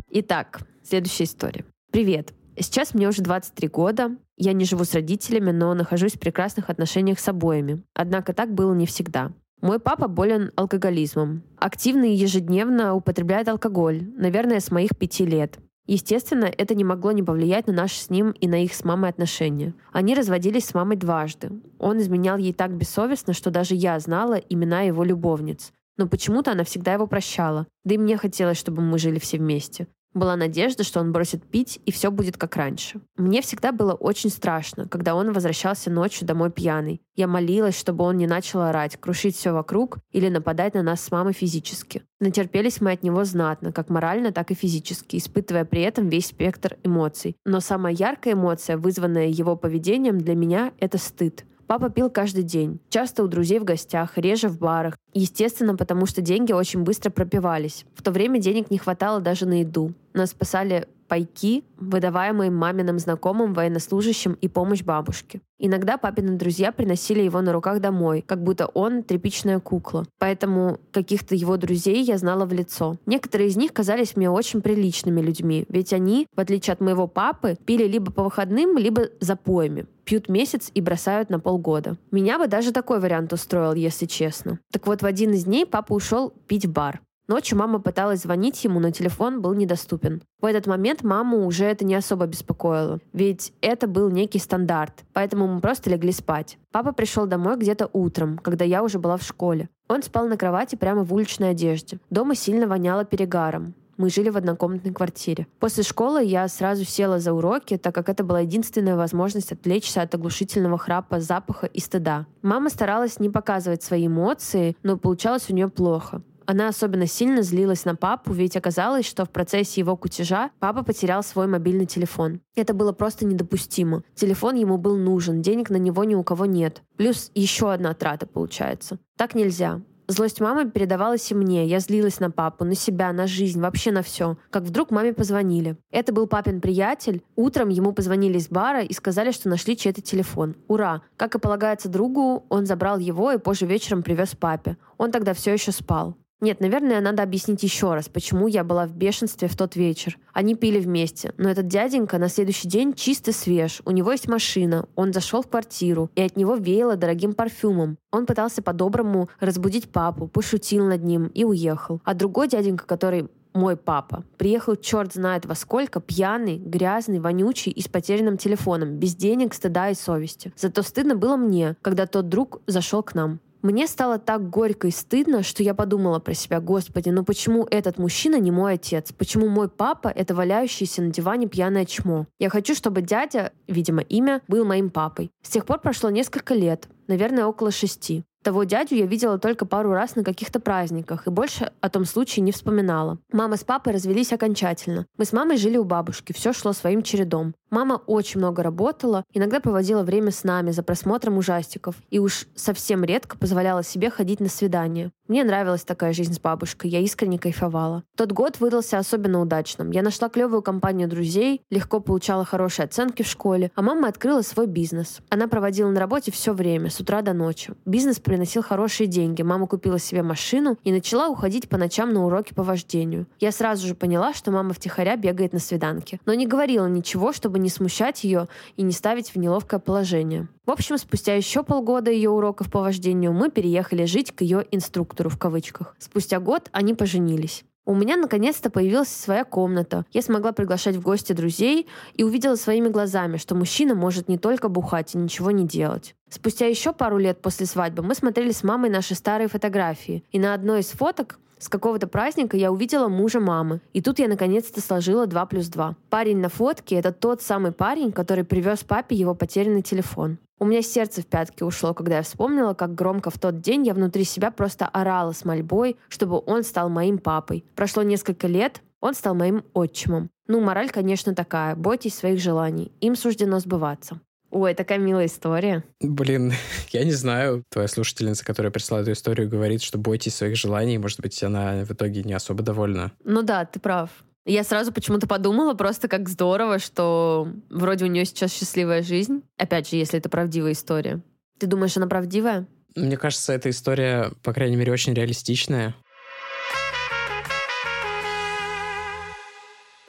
Итак, следующая история. Привет. Сейчас мне уже 23 года. Я не живу с родителями, но нахожусь в прекрасных отношениях с обоими. Однако так было не всегда. Мой папа болен алкоголизмом. Активно и ежедневно употребляет алкоголь, наверное, с моих пяти лет. Естественно, это не могло не повлиять на наши с ним и на их с мамой отношения. Они разводились с мамой дважды. Он изменял ей так бессовестно, что даже я знала имена его любовниц. Но почему-то она всегда его прощала. Да и мне хотелось, чтобы мы жили все вместе. Была надежда, что он бросит пить, и все будет как раньше. Мне всегда было очень страшно, когда он возвращался ночью домой пьяный. Я молилась, чтобы он не начал орать, крушить все вокруг или нападать на нас с мамой физически. Натерпелись мы от него знатно, как морально, так и физически, испытывая при этом весь спектр эмоций. Но самая яркая эмоция, вызванная его поведением, для меня — это стыд. Папа пил каждый день, часто у друзей в гостях, реже в барах. Естественно, потому что деньги очень быстро пропивались. В то время денег не хватало даже на еду. Нас спасали пайки, выдаваемые маминым знакомым, военнослужащим и помощь бабушке. Иногда папины друзья приносили его на руках домой, как будто он тряпичная кукла. Поэтому каких-то его друзей я знала в лицо. Некоторые из них казались мне очень приличными людьми, ведь они, в отличие от моего папы, пили либо по выходным, либо за поями пьют месяц и бросают на полгода. Меня бы даже такой вариант устроил, если честно. Так вот, в один из дней папа ушел пить в бар. Ночью мама пыталась звонить ему, но телефон был недоступен. В этот момент маму уже это не особо беспокоило, ведь это был некий стандарт, поэтому мы просто легли спать. Папа пришел домой где-то утром, когда я уже была в школе. Он спал на кровати прямо в уличной одежде. Дома сильно воняло перегаром. Мы жили в однокомнатной квартире. После школы я сразу села за уроки, так как это была единственная возможность отвлечься от оглушительного храпа, запаха и стыда. Мама старалась не показывать свои эмоции, но получалось у нее плохо. Она особенно сильно злилась на папу, ведь оказалось, что в процессе его кутежа папа потерял свой мобильный телефон. Это было просто недопустимо. Телефон ему был нужен, денег на него ни у кого нет. Плюс еще одна трата получается. Так нельзя. Злость мамы передавалась и мне. Я злилась на папу, на себя, на жизнь, вообще на все. Как вдруг маме позвонили. Это был папин приятель. Утром ему позвонили из бара и сказали, что нашли чей-то телефон. Ура! Как и полагается другу, он забрал его и позже вечером привез папе. Он тогда все еще спал. Нет, наверное, надо объяснить еще раз, почему я была в бешенстве в тот вечер. Они пили вместе, но этот дяденька на следующий день чисто свеж, у него есть машина, он зашел в квартиру, и от него веяло дорогим парфюмом. Он пытался по-доброму разбудить папу, пошутил над ним и уехал. А другой дяденька, который мой папа. Приехал черт знает во сколько, пьяный, грязный, вонючий и с потерянным телефоном, без денег, стыда и совести. Зато стыдно было мне, когда тот друг зашел к нам. Мне стало так горько и стыдно, что я подумала про себя, господи, ну почему этот мужчина не мой отец? Почему мой папа — это валяющийся на диване пьяное чмо? Я хочу, чтобы дядя, видимо, имя, был моим папой. С тех пор прошло несколько лет, наверное, около шести. Того дядю я видела только пару раз на каких-то праздниках и больше о том случае не вспоминала. Мама с папой развелись окончательно. Мы с мамой жили у бабушки, все шло своим чередом. Мама очень много работала, иногда проводила время с нами за просмотром ужастиков и уж совсем редко позволяла себе ходить на свидания. Мне нравилась такая жизнь с бабушкой, я искренне кайфовала. Тот год выдался особенно удачным. Я нашла клевую компанию друзей, легко получала хорошие оценки в школе, а мама открыла свой бизнес. Она проводила на работе все время, с утра до ночи. Бизнес приносил хорошие деньги. Мама купила себе машину и начала уходить по ночам на уроки по вождению. Я сразу же поняла, что мама втихаря бегает на свиданки. Но не говорила ничего, чтобы не смущать ее и не ставить в неловкое положение. В общем, спустя еще полгода ее уроков по вождению мы переехали жить к ее инструктору в кавычках. Спустя год они поженились. У меня наконец-то появилась своя комната. Я смогла приглашать в гости друзей и увидела своими глазами, что мужчина может не только бухать и ничего не делать. Спустя еще пару лет после свадьбы мы смотрели с мамой наши старые фотографии. И на одной из фоток с какого-то праздника я увидела мужа мамы. И тут я наконец-то сложила 2 плюс 2. Парень на фотке — это тот самый парень, который привез папе его потерянный телефон. У меня сердце в пятки ушло, когда я вспомнила, как громко в тот день я внутри себя просто орала с мольбой, чтобы он стал моим папой. Прошло несколько лет, он стал моим отчимом. Ну, мораль, конечно, такая. Бойтесь своих желаний. Им суждено сбываться. Ой, такая милая история. Блин, я не знаю. Твоя слушательница, которая прислала эту историю, говорит, что бойтесь своих желаний. Может быть, она в итоге не особо довольна. Ну да, ты прав. Я сразу почему-то подумала просто как здорово, что вроде у нее сейчас счастливая жизнь. Опять же, если это правдивая история. Ты думаешь, она правдивая? Мне кажется, эта история, по крайней мере, очень реалистичная.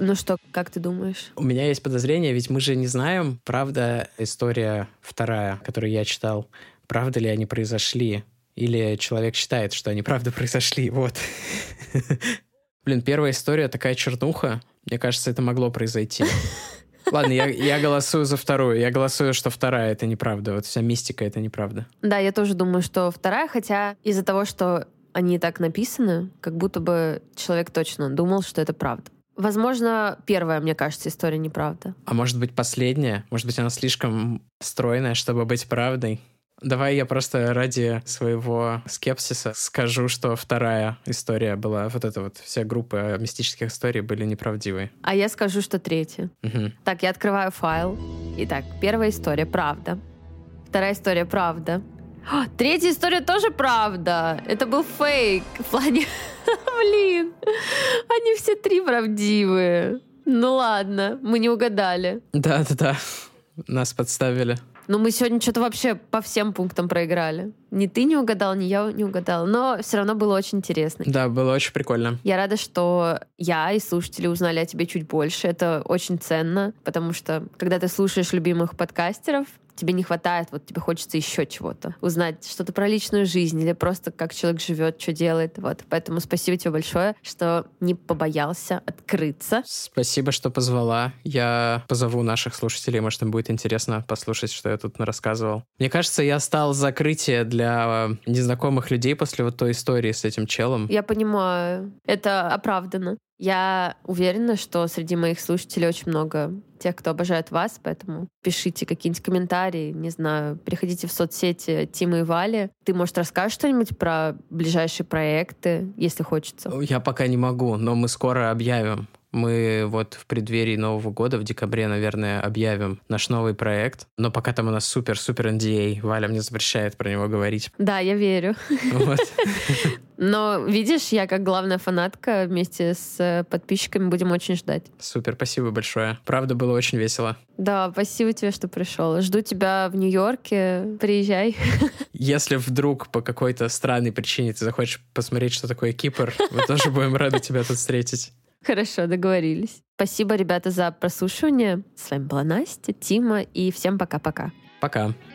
Ну что, как ты думаешь? У меня есть подозрение, ведь мы же не знаем, правда история вторая, которую я читал, правда ли они произошли, или человек считает, что они правда произошли, вот. Блин, первая история такая чернуха, мне кажется, это могло произойти. Ладно, я, я голосую за вторую. Я голосую, что вторая — это неправда. Вот вся мистика — это неправда. Да, я тоже думаю, что вторая, хотя из-за того, что они так написаны, как будто бы человек точно думал, что это правда. Возможно, первая, мне кажется, история неправда. А может быть, последняя? Может быть, она слишком стройная, чтобы быть правдой? Давай я просто ради своего скепсиса скажу, что вторая история была, вот эта вот вся группа мистических историй были неправдивые. А я скажу, что третья. Угу. Так, я открываю файл. Итак, первая история — правда. Вторая история — правда. О, третья история тоже правда. Это был фейк. В плане... Блин. Они все три правдивые. Ну ладно, мы не угадали. Да-да-да. Нас подставили. Но мы сегодня что-то вообще по всем пунктам проиграли. Ни ты не угадал, ни я не угадала. Но все равно было очень интересно. Да, было очень прикольно. Я рада, что я и слушатели узнали о тебе чуть больше. Это очень ценно, потому что когда ты слушаешь любимых подкастеров, тебе не хватает, вот тебе хочется еще чего-то. Узнать что-то про личную жизнь или просто как человек живет, что делает. Вот. Поэтому спасибо тебе большое, что не побоялся открыться. Спасибо, что позвала. Я позову наших слушателей, может, им будет интересно послушать, что я тут рассказывал. Мне кажется, я стал закрытие для э, незнакомых людей после вот той истории с этим челом. Я понимаю. Это оправдано. Я уверена, что среди моих слушателей очень много тех, кто обожает вас, поэтому пишите какие-нибудь комментарии, не знаю, переходите в соцсети Тимы и Вали. Ты, может, расскажешь что-нибудь про ближайшие проекты, если хочется? Я пока не могу, но мы скоро объявим. Мы вот в преддверии Нового года, в декабре, наверное, объявим наш новый проект. Но пока там у нас супер-супер NDA. Валя мне запрещает про него говорить. Да, я верю. Вот. Но видишь, я как главная фанатка вместе с э, подписчиками будем очень ждать. Супер, спасибо большое. Правда, было очень весело. Да, спасибо тебе, что пришел. Жду тебя в Нью-Йорке. Приезжай. Если вдруг по какой-то странной причине ты захочешь посмотреть, что такое Кипр, мы тоже будем рады тебя тут встретить. Хорошо, договорились. Спасибо, ребята, за прослушивание. С вами была Настя, Тима, и всем пока-пока. Пока. -пока. пока.